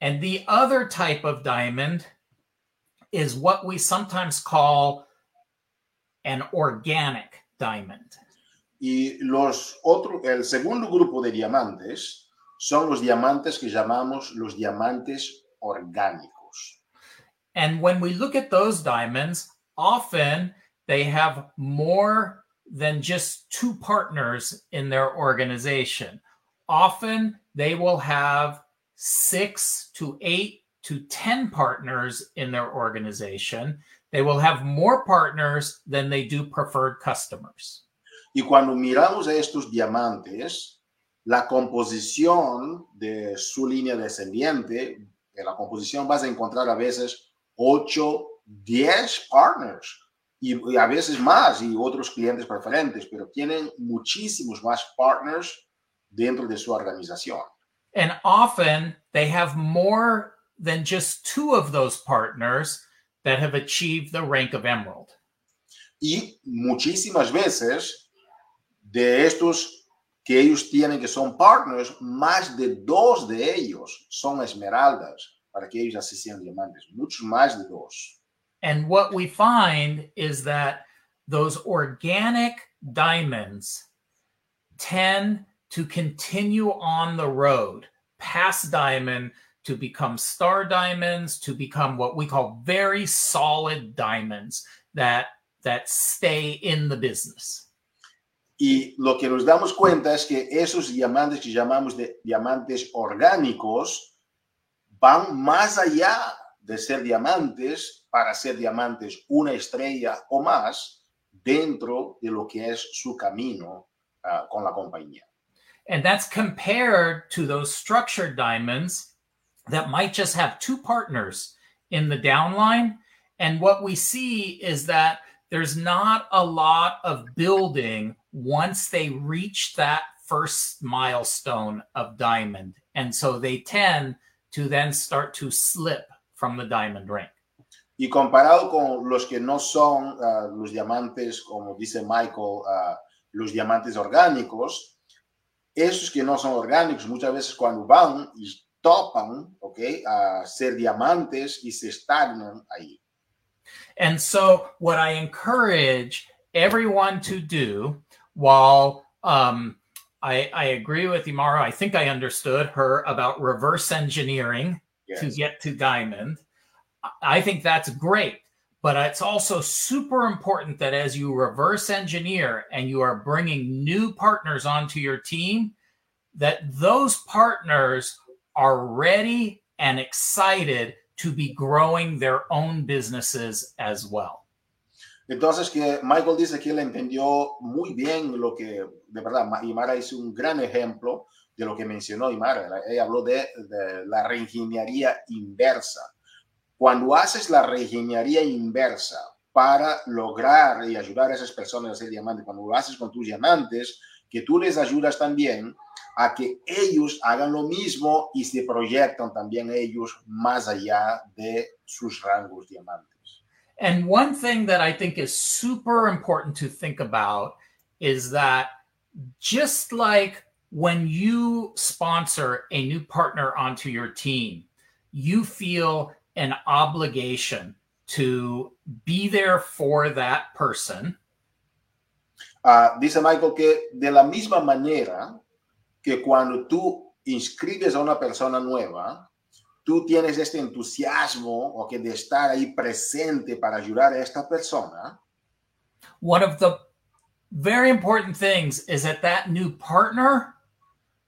And the other type of diamond is what we sometimes call an organic diamond. Y los otro, el segundo grupo de diamantes son los diamantes que llamamos los diamantes orgánicos. And when we look at those diamonds, often they have more than just two partners in their organization. Often they will have six to eight to 10 partners in their organization. They will have more partners than they do preferred customers. Y cuando miramos a estos diamantes, la composición de su línea descendiente, en la composición vas a encontrar a veces 8, 10 partners y, y, a veces más y otros clientes preferentes, pero tienen muchísimos más partners dentro de su organización. And often they have more than just two of those partners that have achieved the rank of emerald. Y muchísimas veces de estos que ellos tienen que son partners, más de dos de ellos son esmeraldas para que ellos así sean diamantes, muchos más de dos. And what we find is that those organic diamonds tend to continue on the road past diamond to become star diamonds to become what we call very solid diamonds that that stay in the business. Y lo que nos damos cuenta es que esos diamantes que llamamos de diamantes orgánicos van más allá de ser diamantes para ser diamantes una estrella o más dentro de lo que es su camino uh, con la compañía. And that's compared to those structured diamonds that might just have two partners in the downline. And what we see is that there's not a lot of building once they reach that first milestone of diamond. And so they tend to then start to slip from the diamond ring. Y comparado con los que no son uh, los diamantes, como dice Michael, uh, los diamantes orgánicos, esos que no son orgánicos muchas veces cuando van y topan, ¿ok? A ser diamantes y se estagnan ahí. And so what I encourage everyone to do while um, I, I agree with Imara, I think I understood her about reverse engineering yes. to get to diamond. I think that's great. But it's also super important that as you reverse engineer and you are bringing new partners onto your team, that those partners are ready and excited to be growing their own businesses as well. Entonces, que Michael dice que él entendió muy bien lo que, de verdad, Imara hizo un gran ejemplo de lo que mencionó Imara. Ella habló de, de la reingeniería inversa. Cuando haces la reingeniería inversa para lograr y ayudar a esas personas a ser diamantes, cuando lo haces con tus diamantes, que tú les ayudas también a que ellos hagan lo mismo y se proyectan también ellos más allá de sus rangos diamantes. And one thing that I think is super important to think about is that just like when you sponsor a new partner onto your team, you feel an obligation to be there for that person. Uh, dice Michael que de la misma manera que cuando tú inscribes a una persona nueva, tú tienes este entusiasmo o que de estar ahí presente para ayudar a esta persona. One of the very important things is that that new partner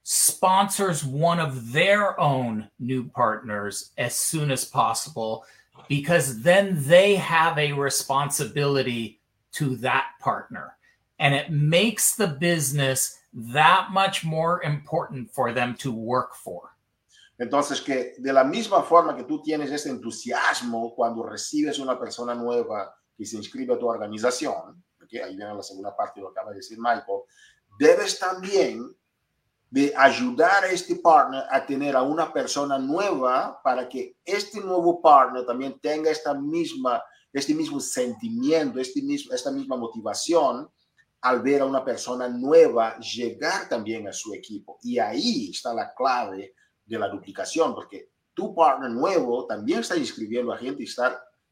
sponsors one of their own new partners as soon as possible because then they have a responsibility to that partner and it makes the business that much more important for them to work for. Entonces, que de la misma forma que tú tienes ese entusiasmo cuando recibes una persona nueva que se inscribe a tu organización, okay, ahí viene la segunda parte de lo que acaba de decir Michael, debes también de ayudar a este partner a tener a una persona nueva para que este nuevo partner también tenga esta misma este mismo sentimiento, este mismo, esta misma motivación al ver a una persona nueva llegar también a su equipo. Y ahí está la clave de la duplicación, porque tu partner nuevo también está inscribiendo a gente y estar,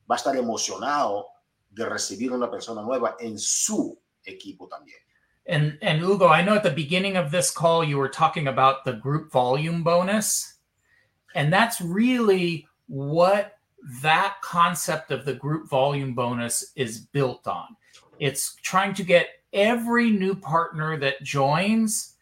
va a estar emocionado de recibir una persona nueva en su equipo también. And, and Hugo, I know at the beginning of this call you were talking about the group volume bonus. And that's really what that concept of the group volume bonus is built on. It's trying to get every new partner that joins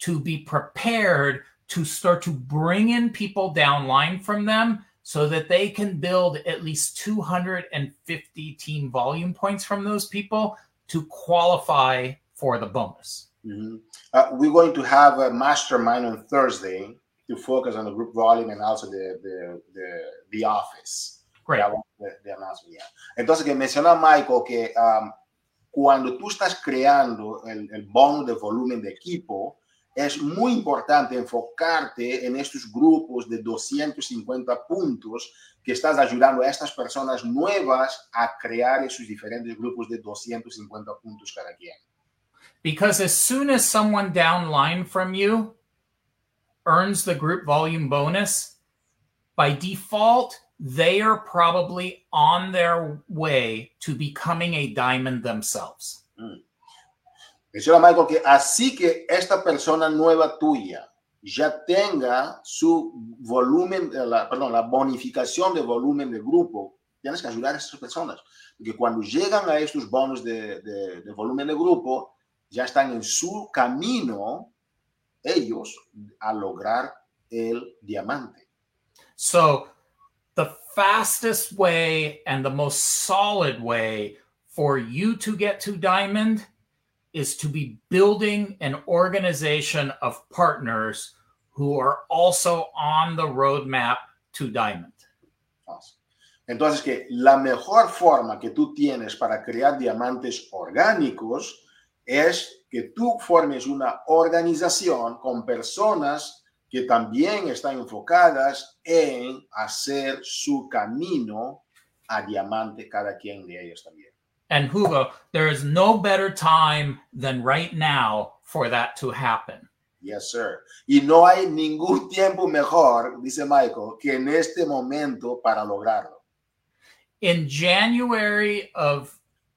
to be prepared to start to bring in people downline from them so that they can build at least 250 team volume points from those people to qualify for the bonus. Mm-hmm. Uh, we're going to have a mastermind on Thursday to focus on the group volume and also the, the, the, the office. Great. The, the announcement, yeah. Entonces, que menciona Michael que um, cuando tú estás creando el, el bono de volumen de equipo, es muy importante enfocarte en estos grupos de 250 puntos que estás ayudando a estas personas nuevas a crear esos diferentes grupos de 250 puntos cada quien. Because as soon as someone downline from you earns the group volume bonus, by default, they are probably on their way to becoming a diamond themselves. Mm. Menciona Michael que así que esta persona nueva tuya ya tenga su volumen, la, perdón, la bonificación de volumen de grupo, tienes que ayudar a estas personas. Porque cuando llegan a estos bonos de, de, de volumen de grupo, ya están en su camino ellos a lograr el diamante. So, the fastest way and the most solid way for you to get to diamond is to be building an organization of partners who are also on the roadmap to diamond. Awesome. Entonces, que la mejor forma que tú tienes para crear diamantes orgánicos es que tú formes una organización con personas que también están enfocadas en hacer su camino a diamante cada quien de ellos también. And Hugo, there is no better time than right now for that to happen. Yes, sir. Y no hay ningún *laughs* tiempo mejor, dice Michael, que en este momento para lograrlo. In January of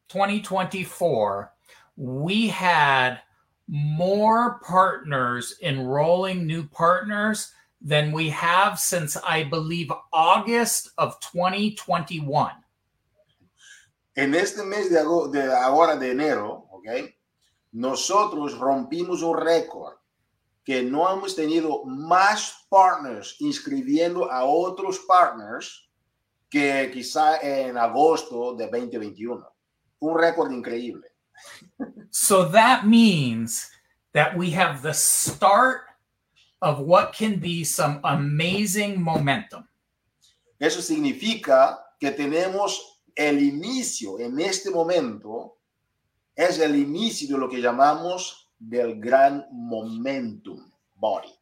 2024, we had more partners enrolling new partners than we have since I believe August of 2021. En este mes de, de ahora de enero, ¿ok? Nosotros rompimos un récord que no hemos tenido más partners inscribiendo a otros partners que quizá en agosto de 2021. Un récord increíble. So that means that we have the start of what can be some amazing momentum. Eso significa que tenemos el inicio en este momento es el inicio de lo que llamamos del gran momentum body.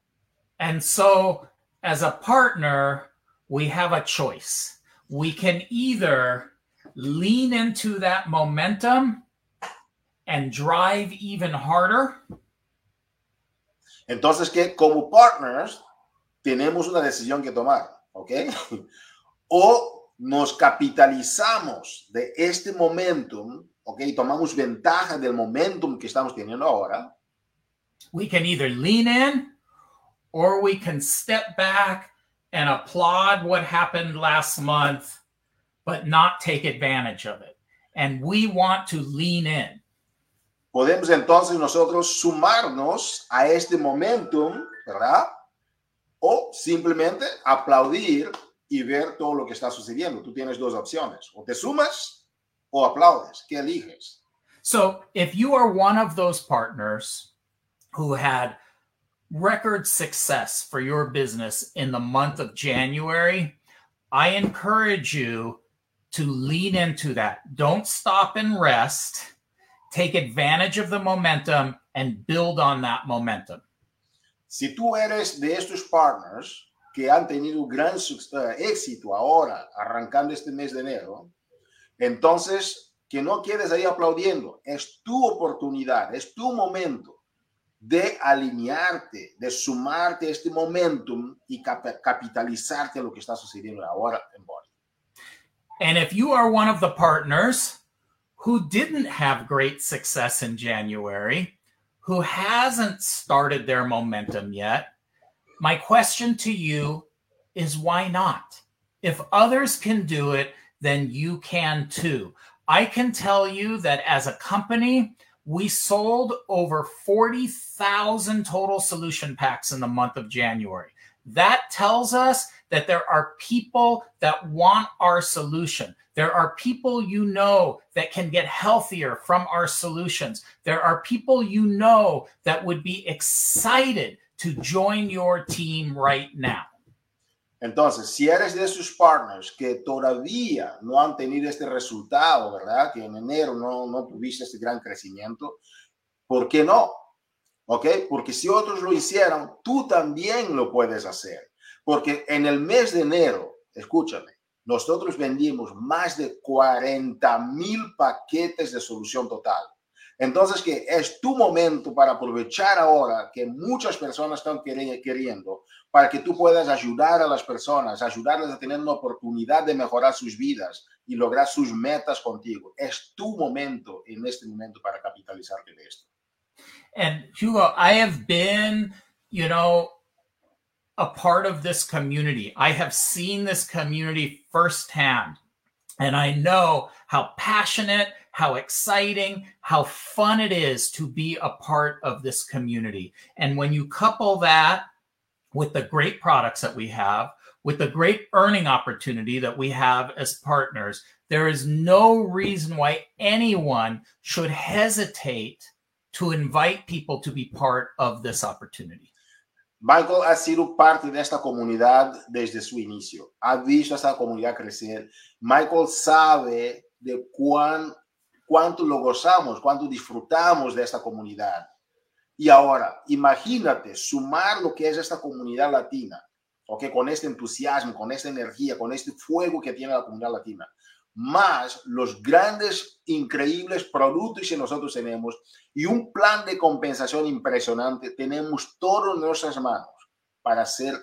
And so, as a partner, we have a choice. We can either lean into that momentum and drive even harder. Entonces, que como partners tenemos una decisión que tomar, ¿ok? *laughs* o nos capitalizamos de este momentum, ¿ok? Tomamos ventaja del momentum que estamos teniendo ahora. We can either lean in or we can step back and applaud what happened last month, but not take advantage of it. And we want to lean in. Podemos entonces nosotros sumarnos a este momentum, ¿verdad? O simplemente aplaudir y ver todo lo que está sucediendo. Tú tienes dos opciones, o te sumas o aplaudes. ¿Qué eliges? So, if you are one of those partners who had record success for your business in the month of January, I encourage you to lean into that. Don't stop and rest. Take advantage of the momentum and build on that momentum. Si tú eres de estos partners que han tenido gran éxito ahora, arrancando este mes de enero, Entonces, que no quedes ahí aplaudiendo. Es tu oportunidad, es tu momento de alinearte, de sumarte a este momentum y capitalizarte a lo que está sucediendo ahora en Body. And if you are one of the partners who didn't have great success in January, who hasn't started their momentum yet, my question to you is why not? If others can do it, then you can too. I can tell you that as a company, we sold over 40,000 total solution packs in the month of January. That tells us that there are people that want our solution. There are people you know that can get healthier from our solutions. There are people you know that would be excited to join your team right now. Entonces, si eres de esos partners que todavía no han tenido este resultado, ¿verdad? Que en enero no, no tuviste este gran crecimiento, ¿por qué no? ¿Ok? Porque si otros lo hicieron, tú también lo puedes hacer. Porque en el mes de enero, escúchame, nosotros vendimos más de 40 mil paquetes de solución total. Entonces, que es tu momento para aprovechar ahora que muchas personas están queriendo, para que tú puedas ayudar a las personas, ayudarles a tener una oportunidad de mejorar sus vidas y lograr sus metas contigo. Es tu momento en este momento para capitalizarte de esto. And Hugo, I have been, you know, a part of this community. I have seen this community firsthand. And I know how passionate, how exciting, how fun it is to be a part of this community. And when you couple that with the great products that we have, with the great earning opportunity that we have as partners, there is no reason why anyone should hesitate to invite people to be part of this opportunity. Michael ha sido parte de esta comunidad desde su inicio. Ha visto esta comunidad crecer. Michael sabe de cuán, cuánto lo gozamos, cuánto disfrutamos de esta comunidad. Y ahora, imagínate sumar lo que es esta comunidad latina, ¿ok? Con este entusiasmo, con esta energía, con este fuego que tiene la comunidad latina, más los grandes, increíbles productos que nosotros tenemos y un plan de compensación impresionante, tenemos todo en nuestras manos para hacer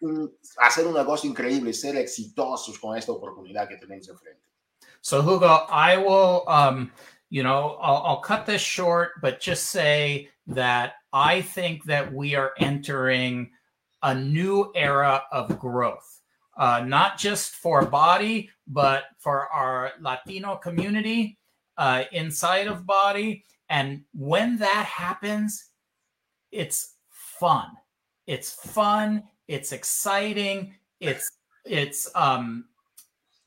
un, hacer un negocio increíble, ser exitosos con esta oportunidad que tenemos enfrente. So Hugo, I will, um, you know, I'll, cut this short, but just say that I think that we are entering a new era of growth. uh, not just for body, but for our Latino community uh, inside of body. And when that happens, it's fun. It's fun. It's exciting. It's it's um,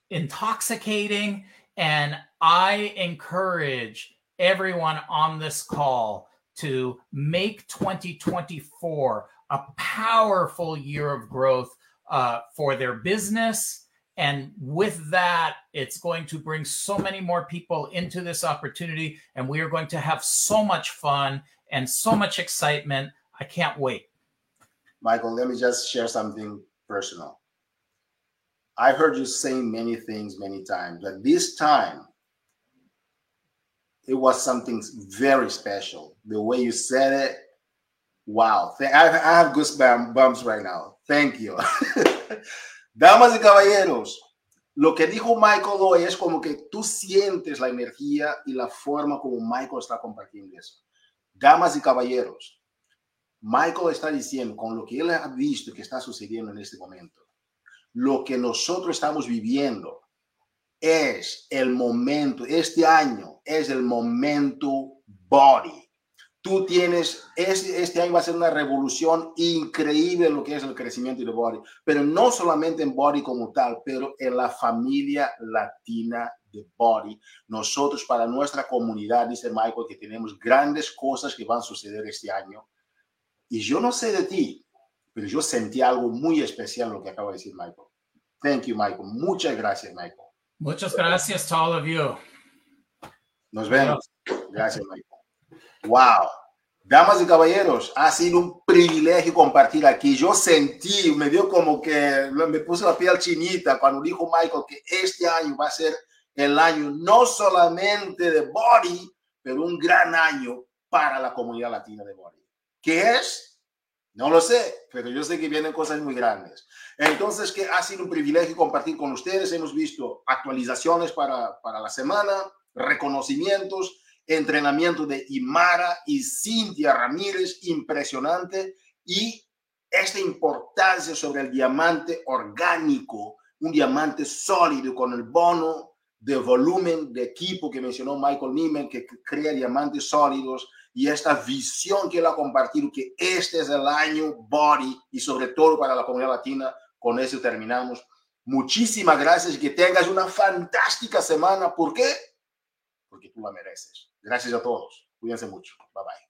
intoxicating, and I encourage everyone on this call to make 2024 a powerful year of growth uh, for their business. And with that, it's going to bring so many more people into this opportunity. And we are going to have so much fun and so much excitement. I can't wait. Michael, let me just share something personal. I heard you saying many things many times, but this time it was something very special. The way you said it, wow. I have goosebumps right now. Thank you. *laughs* Damas y caballeros, lo que dijo Michael hoy es como que tú sientes la energía y la forma como Michael está compartiendo eso. Damas y caballeros, Michael está diciendo con lo que él ha visto que está sucediendo en este momento, lo que nosotros estamos viviendo es el momento, este año es el momento body tú tienes, este, año va a ser una revolución increíble en lo que es el crecimiento de Body, pero no solamente en Body como tal, pero en la familia latina de Body. Nosotros para nuestra comunidad, dice Michael, que tenemos grandes cosas que van a suceder este año. Y yo no sé de ti, pero yo sentí algo muy especial lo que acaba de decir Michael. Thank you, Michael. Muchas gracias, Michael. Muchas gracias a all of you. Nos vemos. Gracias, Michael. Wow. Damas y caballeros, ha sido un privilegio compartir aquí. Yo sentí, me dio como que me puse la piel chinita cuando dijo Michael que este año va a ser el año no solamente de Body, pero un gran año para la comunidad latina de Body. ¿Qué es? No lo sé, pero yo sé que vienen cosas muy grandes. Entonces, que ha sido un privilegio compartir con ustedes. Hemos visto actualizaciones para, para la semana, reconocimientos, entrenamiento de Imara y Cintia Ramírez, impresionante, y esta importancia sobre el diamante orgánico, un diamante sólido con el bono de volumen de equipo que mencionó Michael Niemann, que crea diamantes sólidos y esta visión que él ha compartido, que este es el año body y sobre todo para la comunidad latina. Con eso terminamos. Muchísimas gracias y que tengas una fantástica semana. ¿Por qué? Porque tú la mereces. Gracias a todos. Cuídense mucho. Bye bye.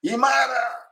Y Mara.